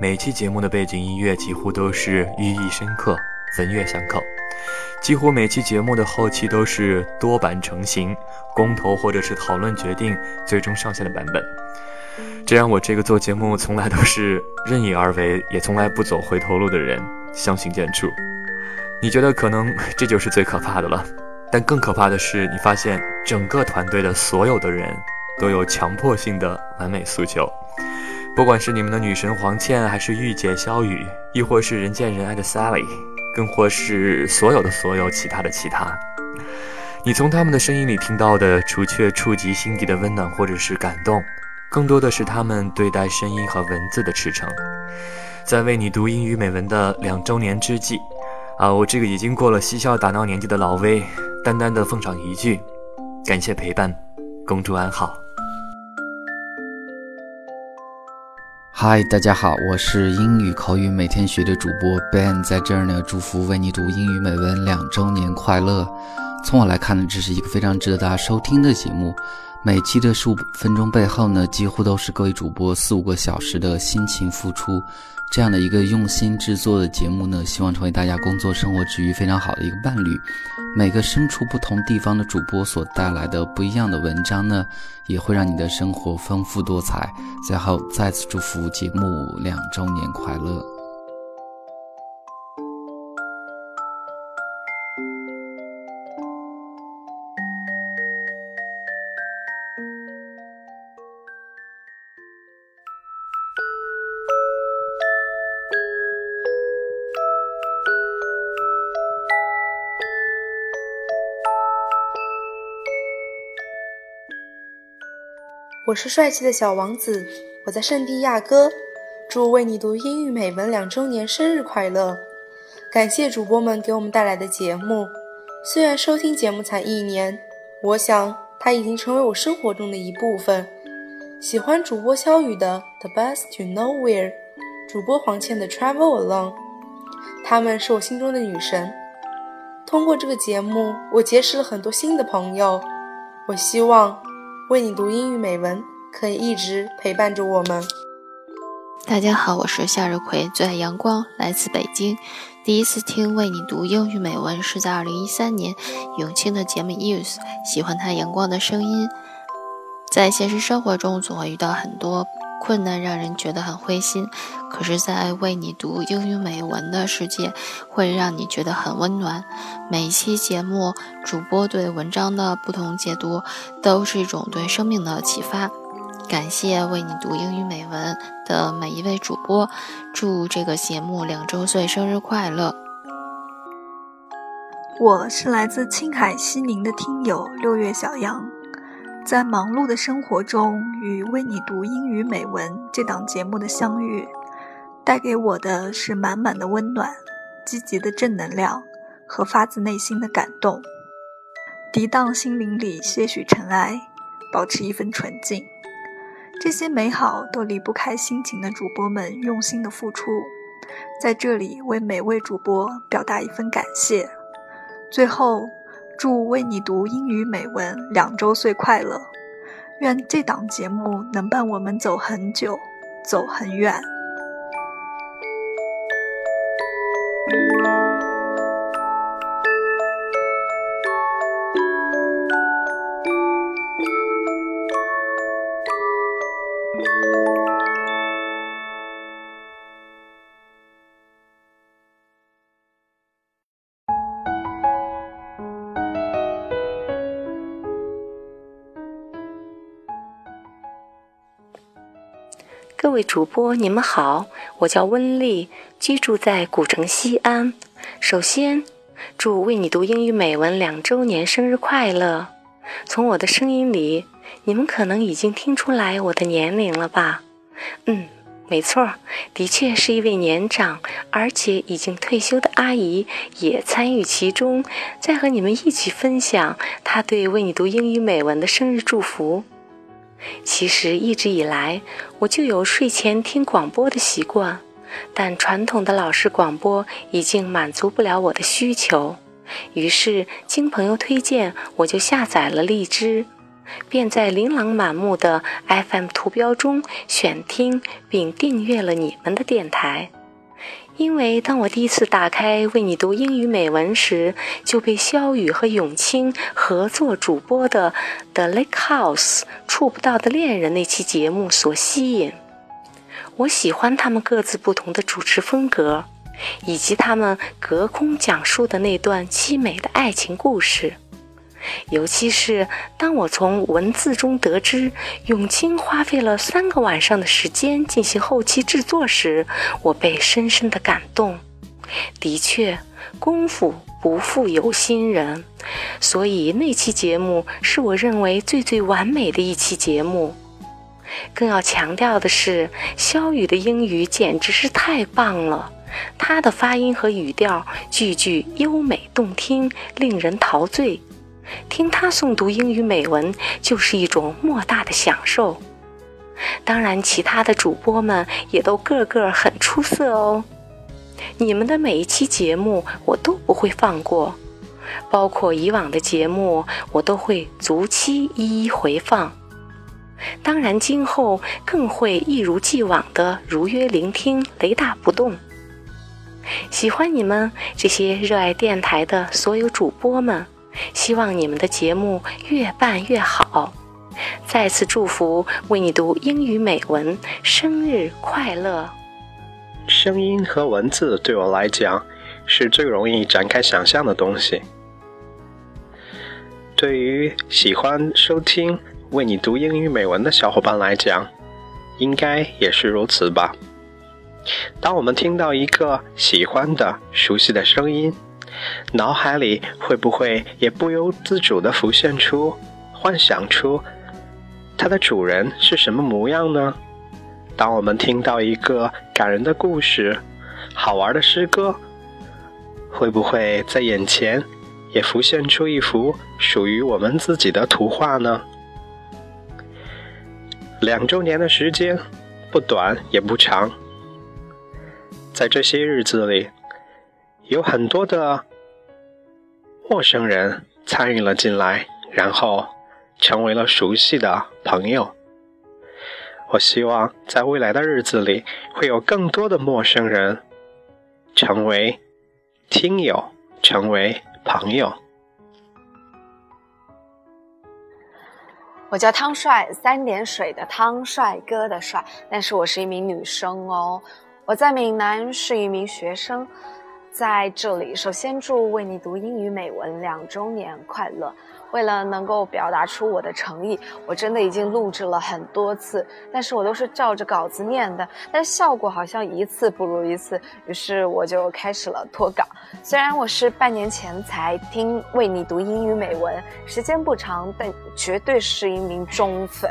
每期节目的背景音乐几乎都是寓意深刻、文乐相扣，几乎每期节目的后期都是多版成型，公投或者是讨论决定最终上线的版本，这让我这个做节目从来都是任意而为，也从来不走回头路的人相形见绌。你觉得可能这就是最可怕的了？但更可怕的是，你发现整个团队的所有的人都有强迫性的完美诉求，不管是你们的女神黄倩，还是御姐萧雨，亦或是人见人爱的 Sally，更或是所有的所有其他的其他，你从他们的声音里听到的，除却触及心底的温暖或者是感动，更多的是他们对待声音和文字的赤诚。在为你读英语美文的两周年之际，啊，我这个已经过了嬉笑打闹年纪的老威。淡淡的奉上一句，感谢陪伴，公主安好。嗨，大家好，我是英语口语每天学的主播 Ben，在这儿呢，祝福为你读英语美文两周年快乐。从我来看呢，这是一个非常值得大家收听的节目。每期的十五分钟背后呢，几乎都是各位主播四五个小时的辛勤付出。这样的一个用心制作的节目呢，希望成为大家工作生活之余非常好的一个伴侣。每个身处不同地方的主播所带来的不一样的文章呢，也会让你的生活丰富多彩。最后再次祝福节目两周年快乐！我是帅气的小王子，我在圣地亚哥，祝为你读英语美文两周年生日快乐！感谢主播们给我们带来的节目，虽然收听节目才一年，我想它已经成为我生活中的一部分。喜欢主播肖雨的《The Bus to Nowhere》，主播黄倩的《Travel Alone》，她们是我心中的女神。通过这个节目，我结识了很多新的朋友。我希望。为你读英语美文，可以一直陪伴着我们。大家好，我是向日葵，最爱阳光，来自北京。第一次听为你读英语美文是在二零一三年永清的节目《Use》，喜欢他阳光的声音。在现实生活中，总会遇到很多。困难让人觉得很灰心，可是，在为你读英语美文的世界，会让你觉得很温暖。每一期节目，主播对文章的不同解读，都是一种对生命的启发。感谢为你读英语美文的每一位主播，祝这个节目两周岁生日快乐！我是来自青海西宁的听友六月小杨。在忙碌的生活中，与为你读英语美文这档节目的相遇，带给我的是满满的温暖、积极的正能量和发自内心的感动，涤荡心灵里些许尘埃，保持一份纯净。这些美好都离不开辛勤的主播们用心的付出，在这里为每位主播表达一份感谢。最后。祝为你读英语美文两周岁快乐！愿这档节目能伴我们走很久，走很远。各位主播，你们好，我叫温丽，居住在古城西安。首先，祝为你读英语美文两周年生日快乐！从我的声音里，你们可能已经听出来我的年龄了吧？嗯，没错，的确是一位年长而且已经退休的阿姨也参与其中，在和你们一起分享她对为你读英语美文的生日祝福。其实一直以来，我就有睡前听广播的习惯，但传统的老式广播已经满足不了我的需求。于是经朋友推荐，我就下载了荔枝，便在琳琅满目的 FM 图标中选听并订阅了你们的电台。因为当我第一次打开为你读英语美文时，就被肖雨和永清合作主播的《The Lake House》触不到的恋人那期节目所吸引。我喜欢他们各自不同的主持风格，以及他们隔空讲述的那段凄美的爱情故事。尤其是当我从文字中得知永清花费了三个晚上的时间进行后期制作时，我被深深的感动。的确，功夫不负有心人，所以那期节目是我认为最最完美的一期节目。更要强调的是，肖雨的英语简直是太棒了，他的发音和语调句句优美动听，令人陶醉。听他诵读英语美文就是一种莫大的享受。当然，其他的主播们也都个个很出色哦。你们的每一期节目我都不会放过。包括以往的节目，我都会逐期一一回放。当然，今后更会一如既往的如约聆听，雷打不动。喜欢你们这些热爱电台的所有主播们，希望你们的节目越办越好。再次祝福为你读英语美文，生日快乐！声音和文字对我来讲是最容易展开想象的东西。对于喜欢收听为你读英语美文的小伙伴来讲，应该也是如此吧。当我们听到一个喜欢的、熟悉的声音，脑海里会不会也不由自主地浮现出、幻想出它的主人是什么模样呢？当我们听到一个感人的故事、好玩的诗歌，会不会在眼前也浮现出一幅属于我们自己的图画呢？两周年的时间，不短也不长。在这些日子里，有很多的陌生人参与了进来，然后成为了熟悉的朋友。我希望在未来的日子里，会有更多的陌生人成为听友，成为朋友。我叫汤帅，三点水的汤，帅哥的帅，但是我是一名女生哦。我在闽南是一名学生，在这里首先祝为你读英语美文两周年快乐。为了能够表达出我的诚意，我真的已经录制了很多次，但是我都是照着稿子念的，但效果好像一次不如一次，于是我就开始了脱稿。虽然我是半年前才听为你读英语美文，时间不长，但绝对是一名忠粉。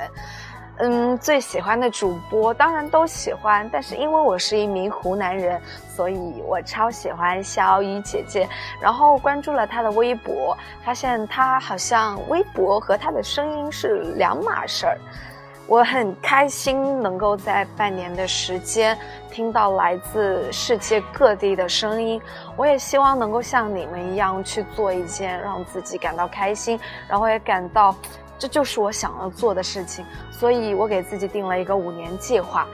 嗯，最喜欢的主播当然都喜欢，但是因为我是一名湖南人，所以我超喜欢小雨姐姐。然后关注了她的微博，发现她好像微博和她的声音是两码事儿。我很开心能够在半年的时间听到来自世界各地的声音。我也希望能够像你们一样去做一件让自己感到开心，然后也感到。这就是我想要做的事情，所以我给自己定了一个五年计划，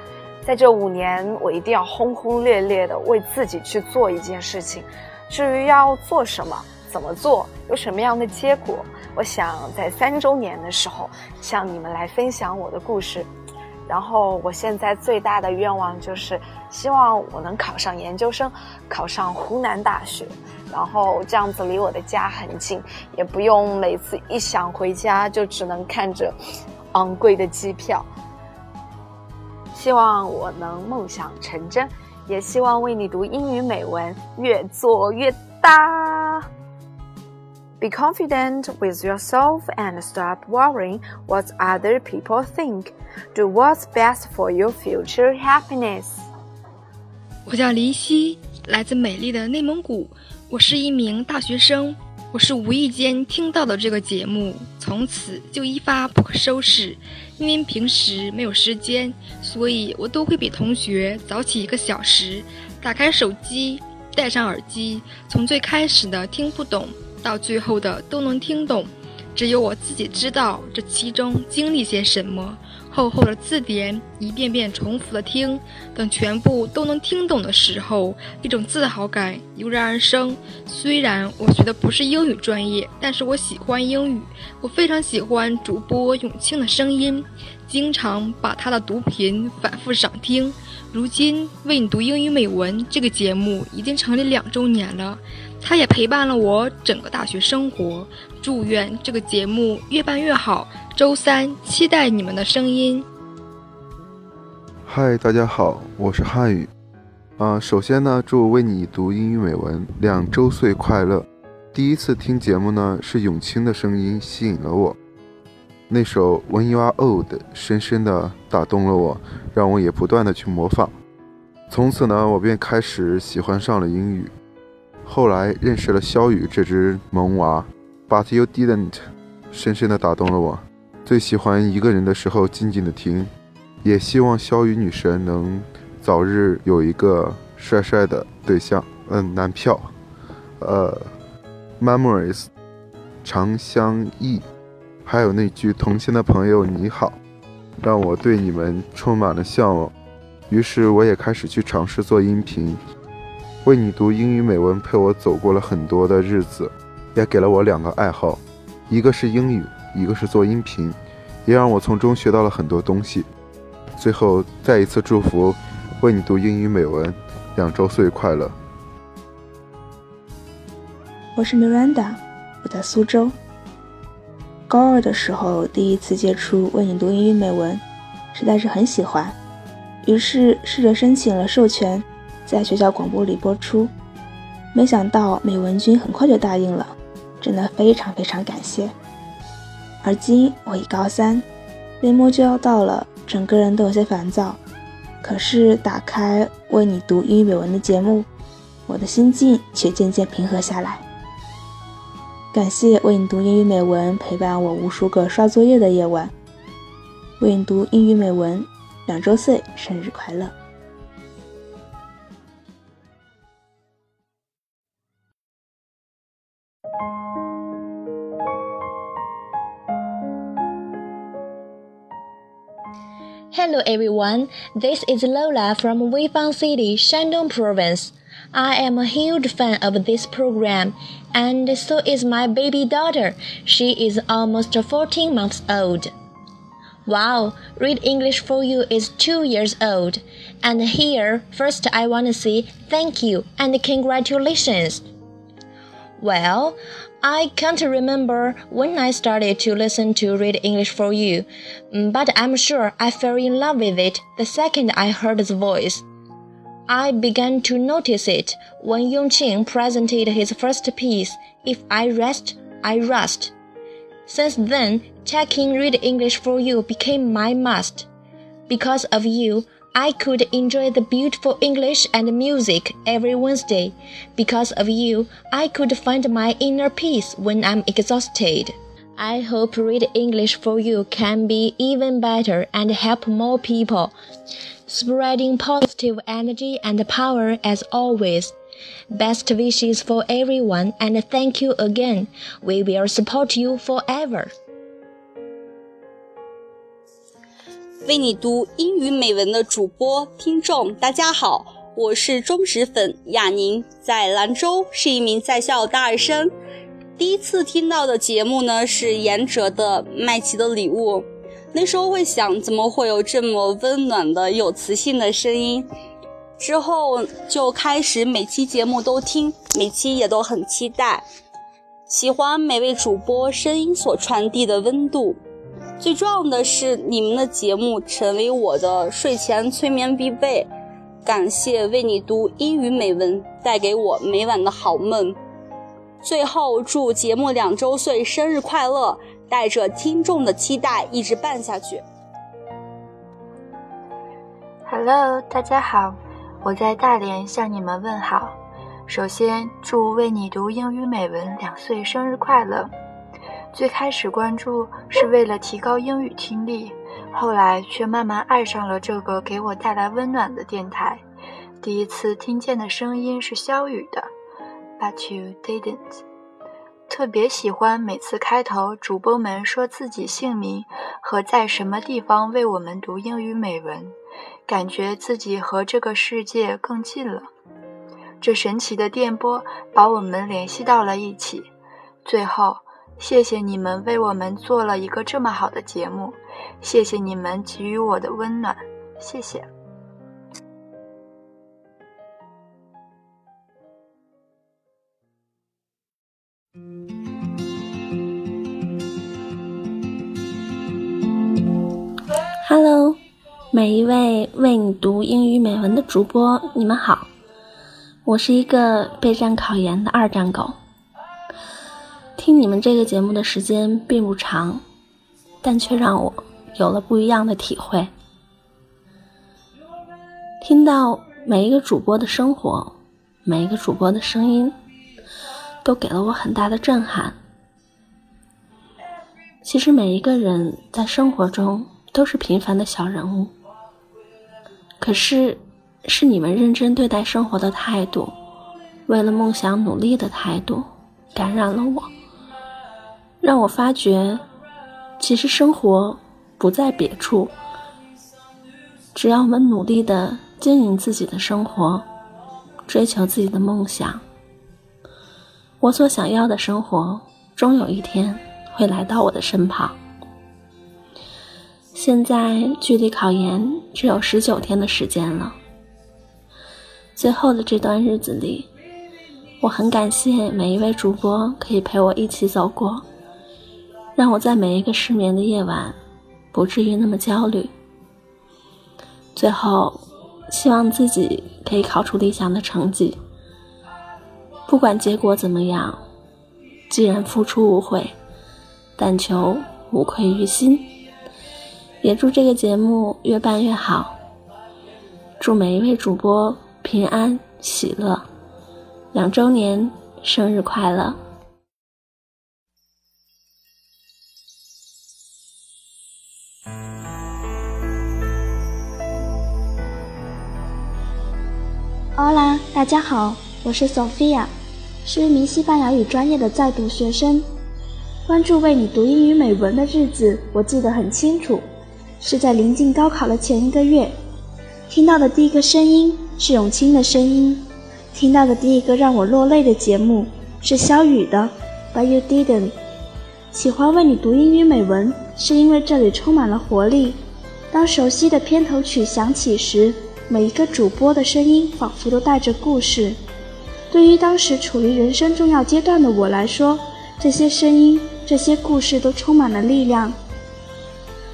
在这五年，我一定要轰轰烈烈的为自己去做一件事情。至于要做什么、怎么做、有什么样的结果，我想在三周年的时候向你们来分享我的故事。然后，我现在最大的愿望就是希望我能考上研究生，考上湖南大学，然后这样子离我的家很近，也不用每次一想回家就只能看着昂贵的机票。希望我能梦想成真，也希望为你读英语美文越做越大。Be confident with yourself and stop worrying what other people think. Do what's best for your future happiness. 我叫林希，来自美丽的内蒙古。我是一名大学生。我是无意间听到的这个节目，从此就一发不可收拾。因为平时没有时间，所以我都会比同学早起一个小时，打开手机，戴上耳机，从最开始的听不懂，到最后的都能听懂。只有我自己知道这其中经历些什么。厚厚的字典，一遍遍重复的听，等全部都能听懂的时候，一种自豪感油然而生。虽然我学的不是英语专业，但是我喜欢英语，我非常喜欢主播永清的声音，经常把他的读频反复赏听。如今为你读英语美文这个节目已经成立两周年了，它也陪伴了我整个大学生活。祝愿这个节目越办越好。周三，期待你们的声音。嗨，大家好，我是汉语。啊，首先呢，祝为你读英语美文两周岁快乐。第一次听节目呢，是永清的声音吸引了我，那首 When You Are Old 深深的打动了我，让我也不断的去模仿。从此呢，我便开始喜欢上了英语。后来认识了肖雨这只萌娃，But You Didn't，深深的打动了我。最喜欢一个人的时候静静的听，也希望肖雨女神能早日有一个帅帅的对象，嗯，男票。呃，Memories，长相忆，还有那句同行的朋友你好，让我对你们充满了向往。于是我也开始去尝试做音频，为你读英语美文，陪我走过了很多的日子，也给了我两个爱好，一个是英语，一个是做音频，也让我从中学到了很多东西。最后再一次祝福，为你读英语美文，两周岁快乐。我是 Miranda，我在苏州。高二的时候第一次接触为你读英语美文，实在是很喜欢。于是试着申请了授权，在学校广播里播出，没想到美文君很快就答应了，真的非常非常感谢。而今我已高三，期末就要到了，整个人都有些烦躁。可是打开为你读英语美文的节目，我的心境却渐渐平和下来。感谢为你读英语美文陪伴我无数个刷作业的夜晚，为你读英语美文。两周岁，生日快乐！Hello everyone, this is Lola from Weifang City, Shandong Province. I am a huge fan of this program, and so is my baby daughter. She is almost 14 months old. Wow, Read English for You is two years old. And here, first I want to say thank you and congratulations. Well, I can't remember when I started to listen to Read English for You, mm, but I'm sure I fell in love with it the second I heard the voice. I began to notice it when Yongqing presented his first piece, If I Rest, I Rust. Since then, checking Read English for You became my must. Because of you, I could enjoy the beautiful English and music every Wednesday. Because of you, I could find my inner peace when I'm exhausted. I hope Read English for You can be even better and help more people, spreading positive energy and power as always. Best wishes for everyone and thank you again. We will support you forever. 为你读英语美文的主播听众，大家好，我是忠实粉亚宁，在兰州是一名在校大二生。第一次听到的节目呢是严哲的《麦琪的礼物》，那时候会想，怎么会有这么温暖的、有磁性的声音？之后就开始每期节目都听，每期也都很期待，喜欢每位主播声音所传递的温度。最重要的是，你们的节目成为我的睡前催眠必备。感谢为你读英语美文，带给我每晚的好梦。最后祝节目两周岁生日快乐！带着听众的期待，一直办下去。Hello，大家好。我在大连向你们问好。首先，祝为你读英语美文两岁生日快乐。最开始关注是为了提高英语听力，后来却慢慢爱上了这个给我带来温暖的电台。第一次听见的声音是肖雨的，But you didn't。特别喜欢每次开头主播们说自己姓名和在什么地方为我们读英语美文。感觉自己和这个世界更近了。这神奇的电波把我们联系到了一起。最后，谢谢你们为我们做了一个这么好的节目，谢谢你们给予我的温暖，谢谢。Hello。每一位为你读英语美文的主播，你们好，我是一个备战考研的二战狗。听你们这个节目的时间并不长，但却让我有了不一样的体会。听到每一个主播的生活，每一个主播的声音，都给了我很大的震撼。其实每一个人在生活中都是平凡的小人物。可是，是你们认真对待生活的态度，为了梦想努力的态度，感染了我，让我发觉，其实生活不在别处。只要我们努力的经营自己的生活，追求自己的梦想，我所想要的生活，终有一天会来到我的身旁。现在距离考研只有十九天的时间了，最后的这段日子里，我很感谢每一位主播可以陪我一起走过，让我在每一个失眠的夜晚，不至于那么焦虑。最后，希望自己可以考出理想的成绩。不管结果怎么样，既然付出无悔，但求无愧于心。也祝这个节目越办越好。祝每一位主播平安喜乐，两周年生日快乐！哈啦，大家好，我是 Sophia，是一名西班牙语专业的在读学生。关注为你读英语美文的日子，我记得很清楚，是在临近高考的前一个月。听到的第一个声音是永清的声音，听到的第一个让我落泪的节目是肖雨的《But You Didn't》。喜欢为你读英语美文，是因为这里充满了活力。当熟悉的片头曲响起时。每一个主播的声音仿佛都带着故事，对于当时处于人生重要阶段的我来说，这些声音、这些故事都充满了力量。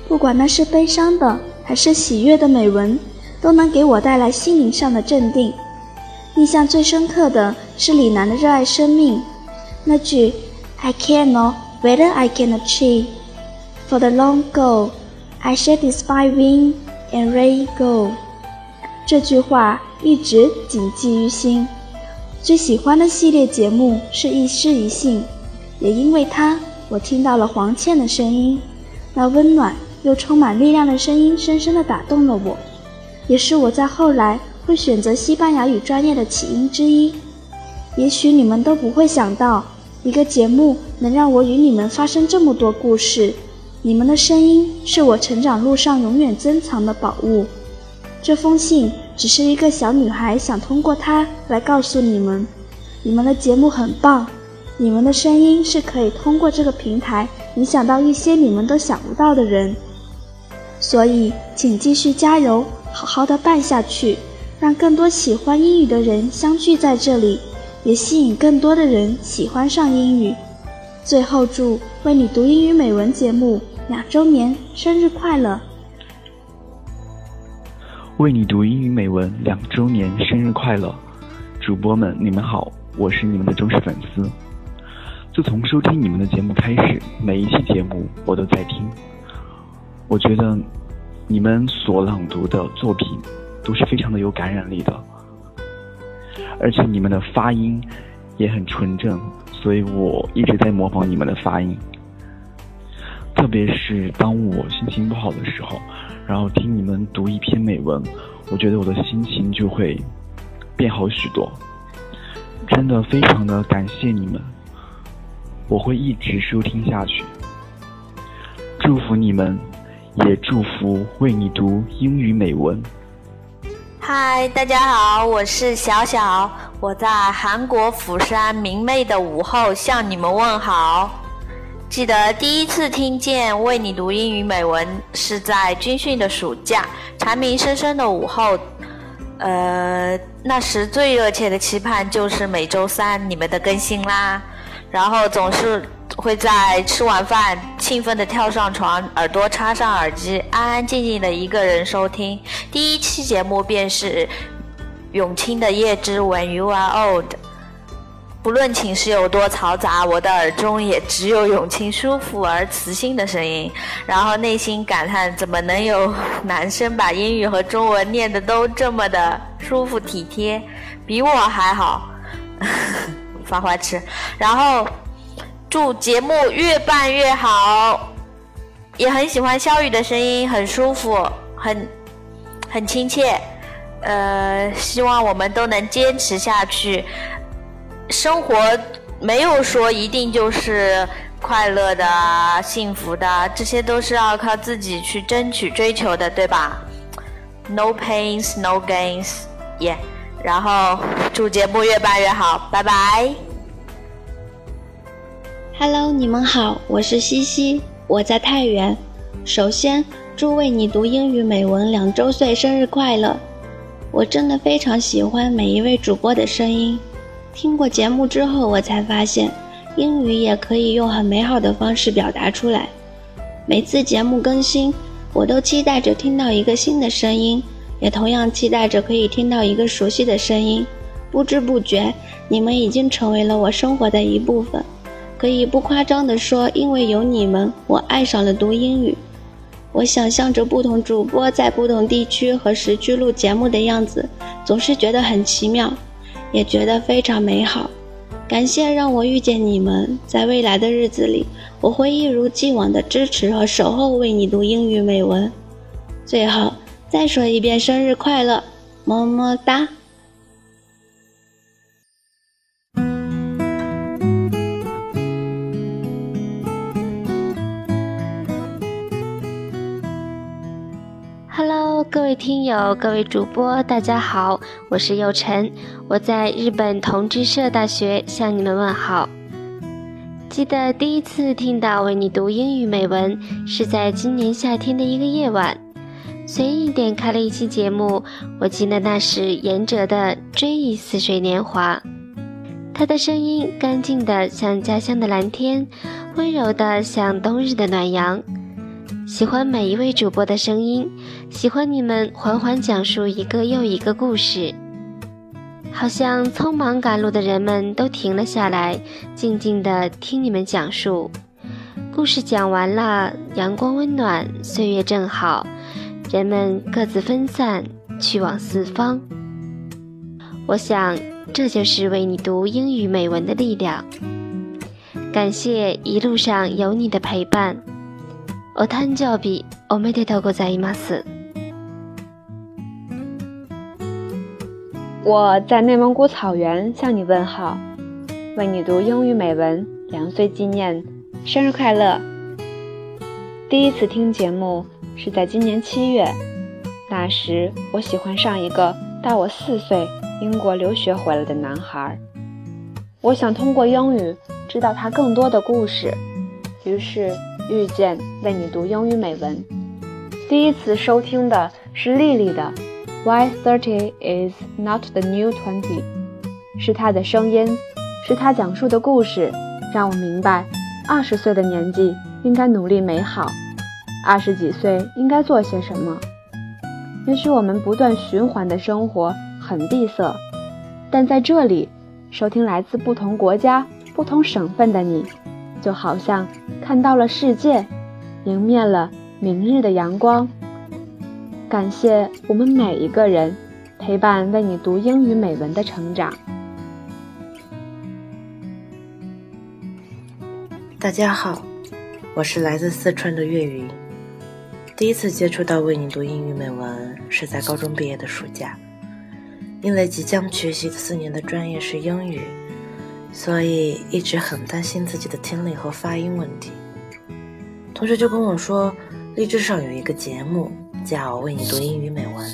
不管那是悲伤的还是喜悦的美文，都能给我带来心灵上的镇定。印象最深刻的是李楠的《热爱生命》，那句 "I can't know whether I can achieve for the long goal, I shall despite wind and rain go." 这句话一直谨记于心。最喜欢的系列节目是一诗一信，也因为它，我听到了黄倩的声音，那温暖又充满力量的声音，深深地打动了我，也是我在后来会选择西班牙语专业的起因之一。也许你们都不会想到，一个节目能让我与你们发生这么多故事。你们的声音是我成长路上永远珍藏的宝物。这封信只是一个小女孩想通过它来告诉你们，你们的节目很棒，你们的声音是可以通过这个平台影响到一些你们都想不到的人。所以，请继续加油，好好的办下去，让更多喜欢英语的人相聚在这里，也吸引更多的人喜欢上英语。最后，祝为你读英语美文节目两周年生日快乐！为你读英语美文两周年生日快乐，主播们你们好，我是你们的忠实粉丝。自从收听你们的节目开始，每一期节目我都在听。我觉得你们所朗读的作品都是非常的有感染力的，而且你们的发音也很纯正，所以我一直在模仿你们的发音。特别是当我心情不好的时候。然后听你们读一篇美文，我觉得我的心情就会变好许多。真的非常的感谢你们，我会一直收听下去。祝福你们，也祝福为你读英语美文。嗨，大家好，我是小小，我在韩国釜山明媚的午后向你们问好。记得第一次听见为你读英语美文是在军训的暑假，蝉鸣声声的午后，呃，那时最热切的期盼就是每周三你们的更新啦。然后总是会在吃完饭兴奋地跳上床，耳朵插上耳机，安安静静的一个人收听。第一期节目便是永清的《叶之吻 You Are Old》。不论寝室有多嘈杂，我的耳中也只有永清舒服而磁性的声音。然后内心感叹：怎么能有男生把英语和中文念得都这么的舒服体贴？比我还好，(laughs) 发花痴。然后祝节目越办越好，也很喜欢肖雨的声音，很舒服，很很亲切。呃，希望我们都能坚持下去。生活没有说一定就是快乐的、幸福的，这些都是要靠自己去争取、追求的，对吧？No pains, no gains，耶、yeah.。然后祝节目越办越好，拜拜。Hello，你们好，我是西西，我在太原。首先，祝为你读英语美文两周岁生日快乐！我真的非常喜欢每一位主播的声音。听过节目之后，我才发现英语也可以用很美好的方式表达出来。每次节目更新，我都期待着听到一个新的声音，也同样期待着可以听到一个熟悉的声音。不知不觉，你们已经成为了我生活的一部分。可以不夸张地说，因为有你们，我爱上了读英语。我想象着不同主播在不同地区和时区录节目的样子，总是觉得很奇妙，也觉得非常美好。感谢让我遇见你们，在未来的日子里，我会一如既往的支持和守候为你读英语美文。最后再说一遍生日快乐，么么哒。各位听友，各位主播，大家好，我是佑晨，我在日本同志社大学向你们问好。记得第一次听到为你读英语美文是在今年夏天的一个夜晚，随意点开了一期节目，我记得那是严哲的《追忆似水年华》，他的声音干净的像家乡的蓝天，温柔的像冬日的暖阳。喜欢每一位主播的声音，喜欢你们缓缓讲述一个又一个故事，好像匆忙赶路的人们都停了下来，静静地听你们讲述。故事讲完了，阳光温暖，岁月正好，人们各自分散，去往四方。我想，这就是为你读英语美文的力量。感谢一路上有你的陪伴。お誕生日おめでとうございます。我在内蒙古草原向你问好，为你读英语美文，两岁纪念，生日快乐！第一次听节目是在今年七月，那时我喜欢上一个大我四岁、英国留学回来的男孩，我想通过英语知道他更多的故事， 于是。遇见为你读英语美文，第一次收听的是丽丽的《Why Thirty Is Not the New Twenty》，是她的声音，是她讲述的故事，让我明白，二十岁的年纪应该努力美好，二十几岁应该做些什么。也许我们不断循环的生活很闭塞，但在这里，收听来自不同国家、不同省份的你。就好像看到了世界，迎面了明日的阳光。感谢我们每一个人陪伴为你读英语美文的成长。大家好，我是来自四川的岳云。第一次接触到为你读英语美文是在高中毕业的暑假，因为即将学习的四年的专业是英语。所以一直很担心自己的听力和发音问题。同学就跟我说，励志上有一个节目叫《为你读英语美文》，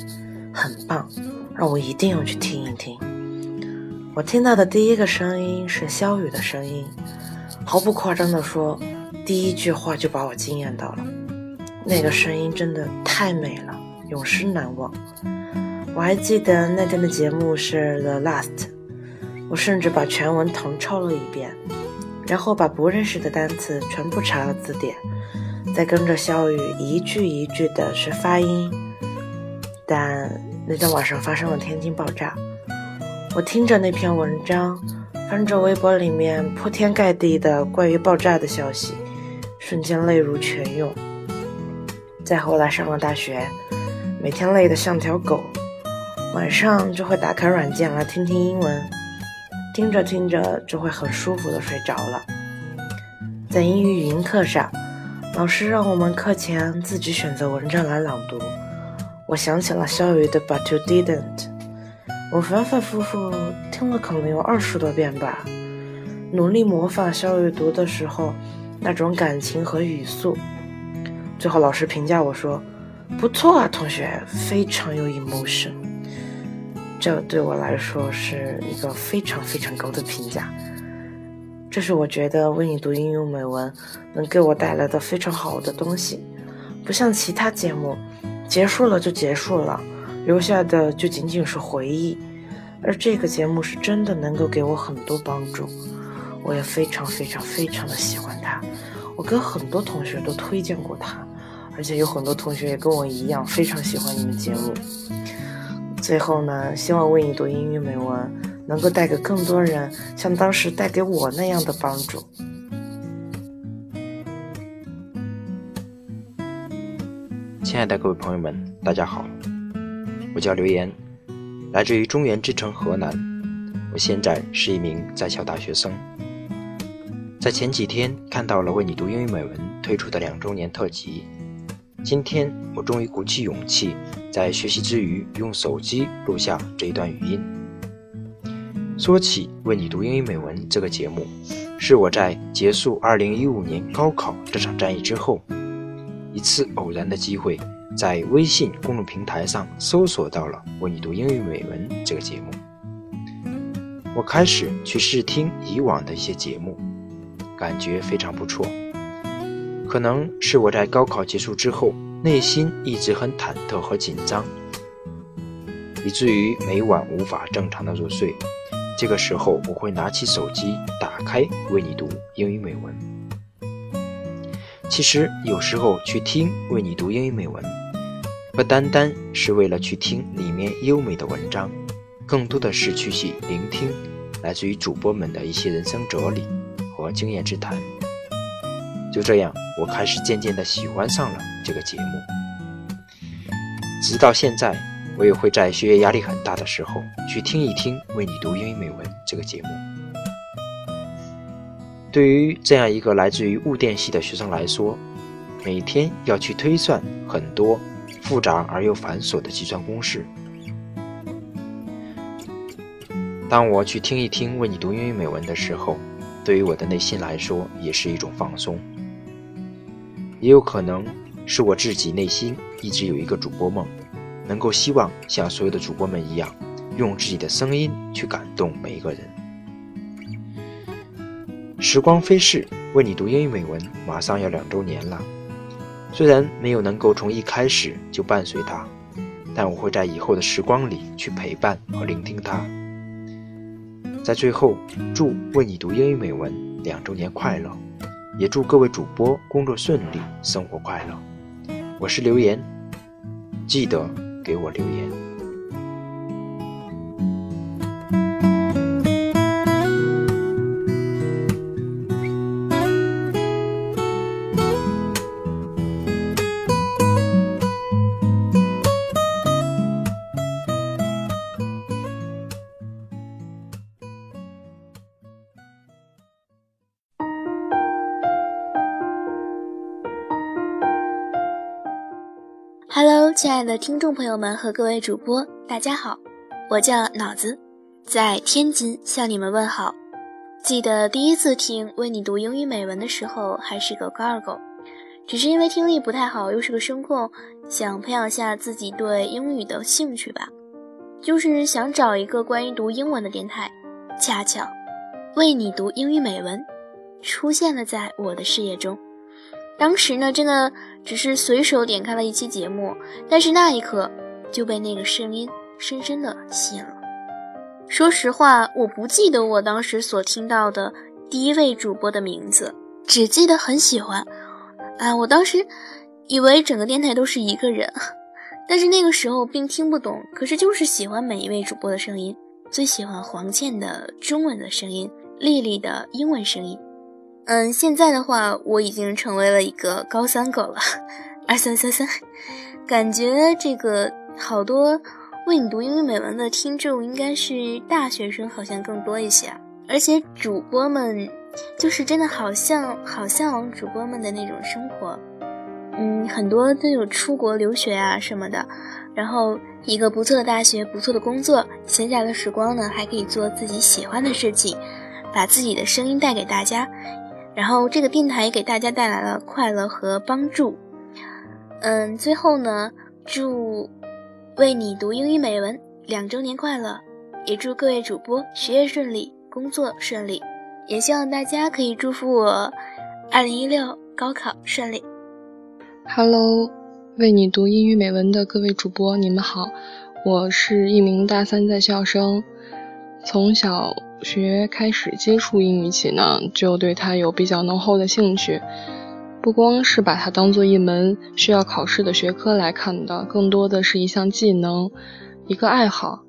很棒，让我一定要去听一听。我听到的第一个声音是肖雨的声音，毫不夸张地说，第一句话就把我惊艳到了。那个声音真的太美了，永生难忘。我还记得那天的节目是《The Last》。我甚至把全文誊抄了一遍，然后把不认识的单词全部查了字典，再跟着肖雨一句一句的学发音。但那天晚上发生了天津爆炸，我听着那篇文章，翻着微博里面铺天盖地的关于爆炸的消息，瞬间泪如泉涌。再后来上了大学，每天累得像条狗，晚上就会打开软件来听听英文。听着听着就会很舒服的睡着了。在英语语音课上，老师让我们课前自己选择文章来朗读。我想起了肖雨的《But You Didn't》，我反反复复听了可能有二十多遍吧。努力模仿肖雨读的时候那种感情和语速。最后老师评价我说：“不错啊，同学，非常有 emotion。”这对我来说是一个非常非常高的评价。这是我觉得为你读英语美文能给我带来的非常好的东西，不像其他节目，结束了就结束了，留下的就仅仅是回忆。而这个节目是真的能够给我很多帮助，我也非常非常非常的喜欢它。我跟很多同学都推荐过它，而且有很多同学也跟我一样非常喜欢你们节目。最后呢，希望为你读英语美文能够带给更多人像当时带给我那样的帮助。亲爱的各位朋友们，大家好，我叫刘岩。来自于中原之城河南，我现在是一名在校大学生。在前几天看到了为你读英语美文推出的两周年特辑，今天我终于鼓起勇气，在学习之余用手机录下这一段语音。说起为你读英语美文这个节目，是我在结束2015年高考这场战役之后，一次偶然的机会。在微信公众平台上搜索到了《为你读英语美文》这个节目，我开始去试听以往的一些节目，感觉非常不错。可能是我在高考结束之后，内心一直很忐忑和紧张，以至于每晚无法正常的入睡。这个时候，我会拿起手机，打开《为你读英语美文》。其实有时候去听《为你读英语美文》。不单单是为了去听里面优美的文章，更多的是去去聆听来自于主播们的一些人生哲理和经验之谈。就这样，我开始渐渐的喜欢上了这个节目。直到现在，我也会在学业压力很大的时候去听一听《为你读英语美文》这个节目。对于这样一个来自于物电系的学生来说，每天要去推算很多。复杂而又繁琐的计算公式。当我去听一听为你读英语美文的时候，对于我的内心来说也是一种放松。也有可能是我自己内心一直有一个主播梦，能够希望像所有的主播们一样，用自己的声音去感动每一个人。时光飞逝，为你读英语美文马上要两周年了。虽然没有能够从一开始就伴随他，但我会在以后的时光里去陪伴和聆听他。在最后，祝为你读英语美文两周年快乐，也祝各位主播工作顺利，生活快乐。我是刘岩，记得给我留言。爱的听众朋友们和各位主播，大家好，我叫脑子，在天津向你们问好。记得第一次听为你读英语美文的时候，还是个高二狗，只是因为听力不太好，又是个声控，想培养下自己对英语的兴趣吧，就是想找一个关于读英文的电台。恰巧，为你读英语美文出现了在我的视野中。当时呢，真的只是随手点开了一期节目，但是那一刻就被那个声音深深的吸引了。说实话，我不记得我当时所听到的第一位主播的名字，只记得很喜欢。啊，我当时以为整个电台都是一个人，但是那个时候并听不懂，可是就是喜欢每一位主播的声音，最喜欢黄倩的中文的声音，丽丽的英文声音。嗯，现在的话，我已经成为了一个高三狗了，二三三三，感觉这个好多为你读英语美文的听众应该是大学生，好像更多一些，而且主播们就是真的好像好向往主播们的那种生活，嗯，很多都有出国留学啊什么的，然后一个不错的大学，不错的工作，闲暇的时光呢还可以做自己喜欢的事情。把自己的声音带给大家，然后这个电台也给大家带来了快乐和帮助。嗯，最后呢，祝为你读英语美文两周年快乐，也祝各位主播学业顺利，工作顺利，也希望大家可以祝福我二零一六高考顺利。Hello，为你读英语美文的各位主播，你们好，我是一名大三在校生，从小学开始接触英语起呢，就对它有比较浓厚的兴趣。不光是把它当做一门需要考试的学科来看的，更多的是一项技能，一个爱好。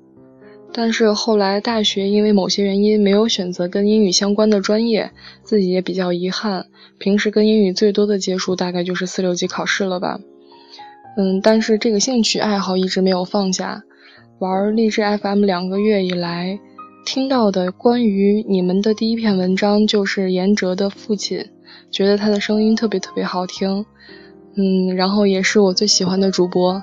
但是后来大学因为某些原因没有选择跟英语相关的专业，自己也比较遗憾。平时跟英语最多的接触大概就是四六级考试了吧。嗯，但是这个兴趣爱好一直没有放下。玩励志 FM 两个月以来，听到的关于你们的第一篇文章就是严哲的父亲。觉得他的声音特别特别好听，嗯，然后也是我最喜欢的主播。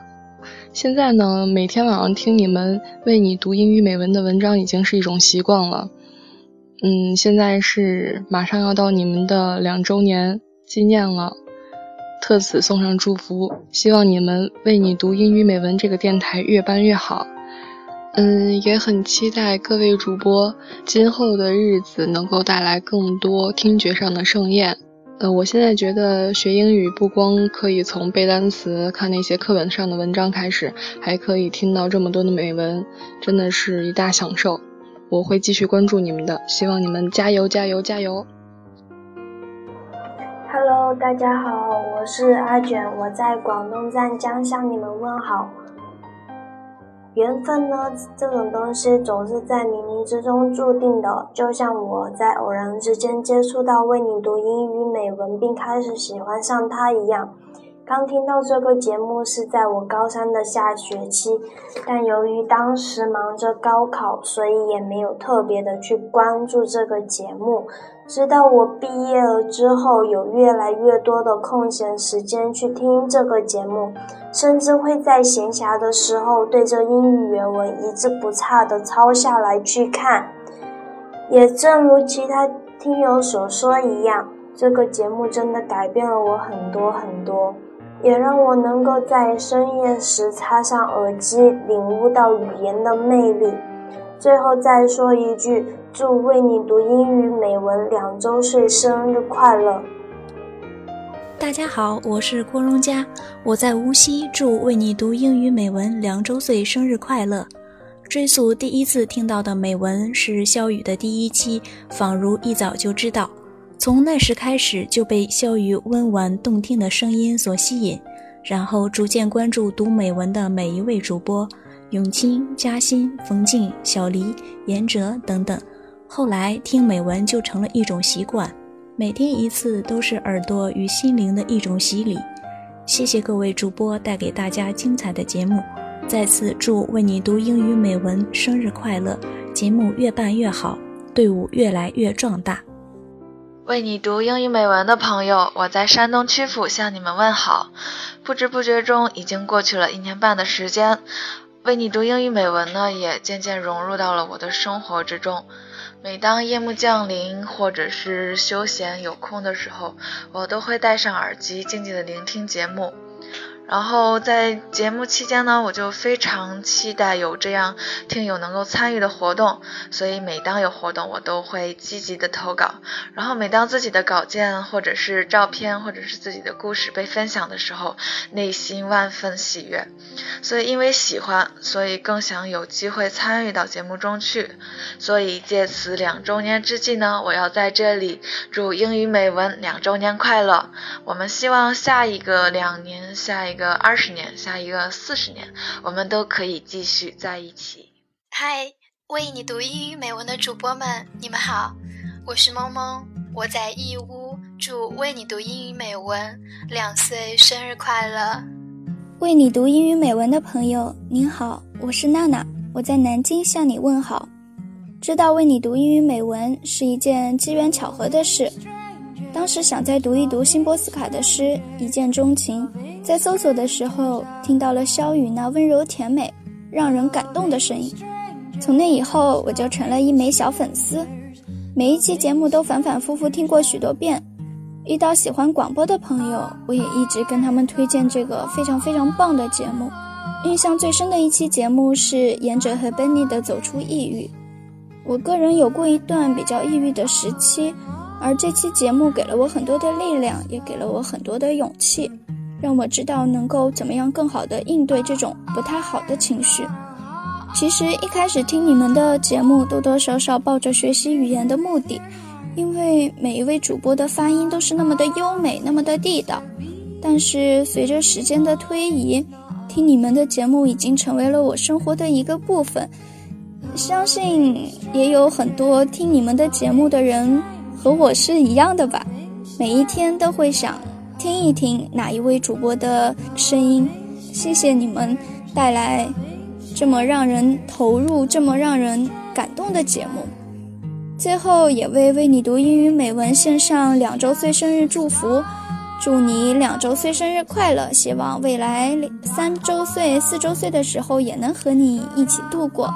现在呢，每天晚上听你们为你读英语美文的文章已经是一种习惯了。嗯，现在是马上要到你们的两周年纪念了，特此送上祝福，希望你们为你读英语美文这个电台越办越好。嗯，也很期待各位主播今后的日子能够带来更多听觉上的盛宴。呃，我现在觉得学英语不光可以从背单词、看那些课本上的文章开始，还可以听到这么多的美文，真的是一大享受。我会继续关注你们的，希望你们加油加油加油！Hello，大家好，我是阿卷，我在广东湛江向你们问好。缘分呢，这种东西总是在冥冥之中注定的。就像我在偶然之间接触到为你读英语美文，并开始喜欢上它一样。刚听到这个节目是在我高三的下学期，但由于当时忙着高考，所以也没有特别的去关注这个节目。直到我毕业了之后，有越来越多的空闲时间去听这个节目，甚至会在闲暇的时候对着英语原文一字不差的抄下来去看。也正如其他听友所说一样，这个节目真的改变了我很多很多，也让我能够在深夜时插上耳机，领悟到语言的魅力。最后再说一句，祝为你读英语美文两周岁生日快乐！大家好，我是郭荣佳，我在无锡，祝为你读英语美文两周岁生日快乐！追溯第一次听到的美文是肖雨的第一期，仿如一早就知道，从那时开始就被肖雨温婉动听的声音所吸引，然后逐渐关注读美文的每一位主播。永清、嘉欣、冯静、小黎、严哲等等，后来听美文就成了一种习惯，每天一次都是耳朵与心灵的一种洗礼。谢谢各位主播带给大家精彩的节目，再次祝为你读英语美文生日快乐，节目越办越好，队伍越来越壮大。为你读英语美文的朋友，我在山东曲阜向你们问好。不知不觉中已经过去了一年半的时间。为你读英语美文呢，也渐渐融入到了我的生活之中。每当夜幕降临，或者是休闲有空的时候，我都会戴上耳机，静静的聆听节目。然后在节目期间呢，我就非常期待有这样听友能够参与的活动，所以每当有活动，我都会积极的投稿。然后每当自己的稿件或者是照片或者是自己的故事被分享的时候，内心万分喜悦。所以因为喜欢，所以更想有机会参与到节目中去。所以借此两周年之际呢，我要在这里祝英语美文两周年快乐。我们希望下一个两年，下一。个二十年，下一个四十年，我们都可以继续在一起。嗨，为你读英语美文的主播们，你们好，我是萌萌，我在义乌，祝为你读英语美文两岁生日快乐。为你读英语美文的朋友，您好，我是娜娜，我在南京向你问好。知道为你读英语美文是一件机缘巧合的事。当时想再读一读辛波斯卡的诗，一见钟情。在搜索的时候，听到了肖雨那温柔甜美、让人感动的声音。从那以后，我就成了一枚小粉丝。每一期节目都反反复复听过许多遍。遇到喜欢广播的朋友，我也一直跟他们推荐这个非常非常棒的节目。印象最深的一期节目是言者和 Benny 的《走出抑郁》。我个人有过一段比较抑郁的时期，而这期节目给了我很多的力量，也给了我很多的勇气，让我知道能够怎么样更好的应对这种不太好的情绪。其实一开始听你们的节目，多多少少抱着学习语言的目的，因为每一位主播的发音都是那么的优美，那么的地道。但是随着时间的推移，听你们的节目已经成为了我生活的一个部分。相信也有很多听你们的节目的人和我是一样的吧，每一天都会想听一听哪一位主播的声音。谢谢你们带来。这么让人投入、这么让人感动的节目，最后也为为你读英语美文献上两周岁生日祝福，祝你两周岁生日快乐！希望未来三周岁、四周岁的时候也能和你一起度过。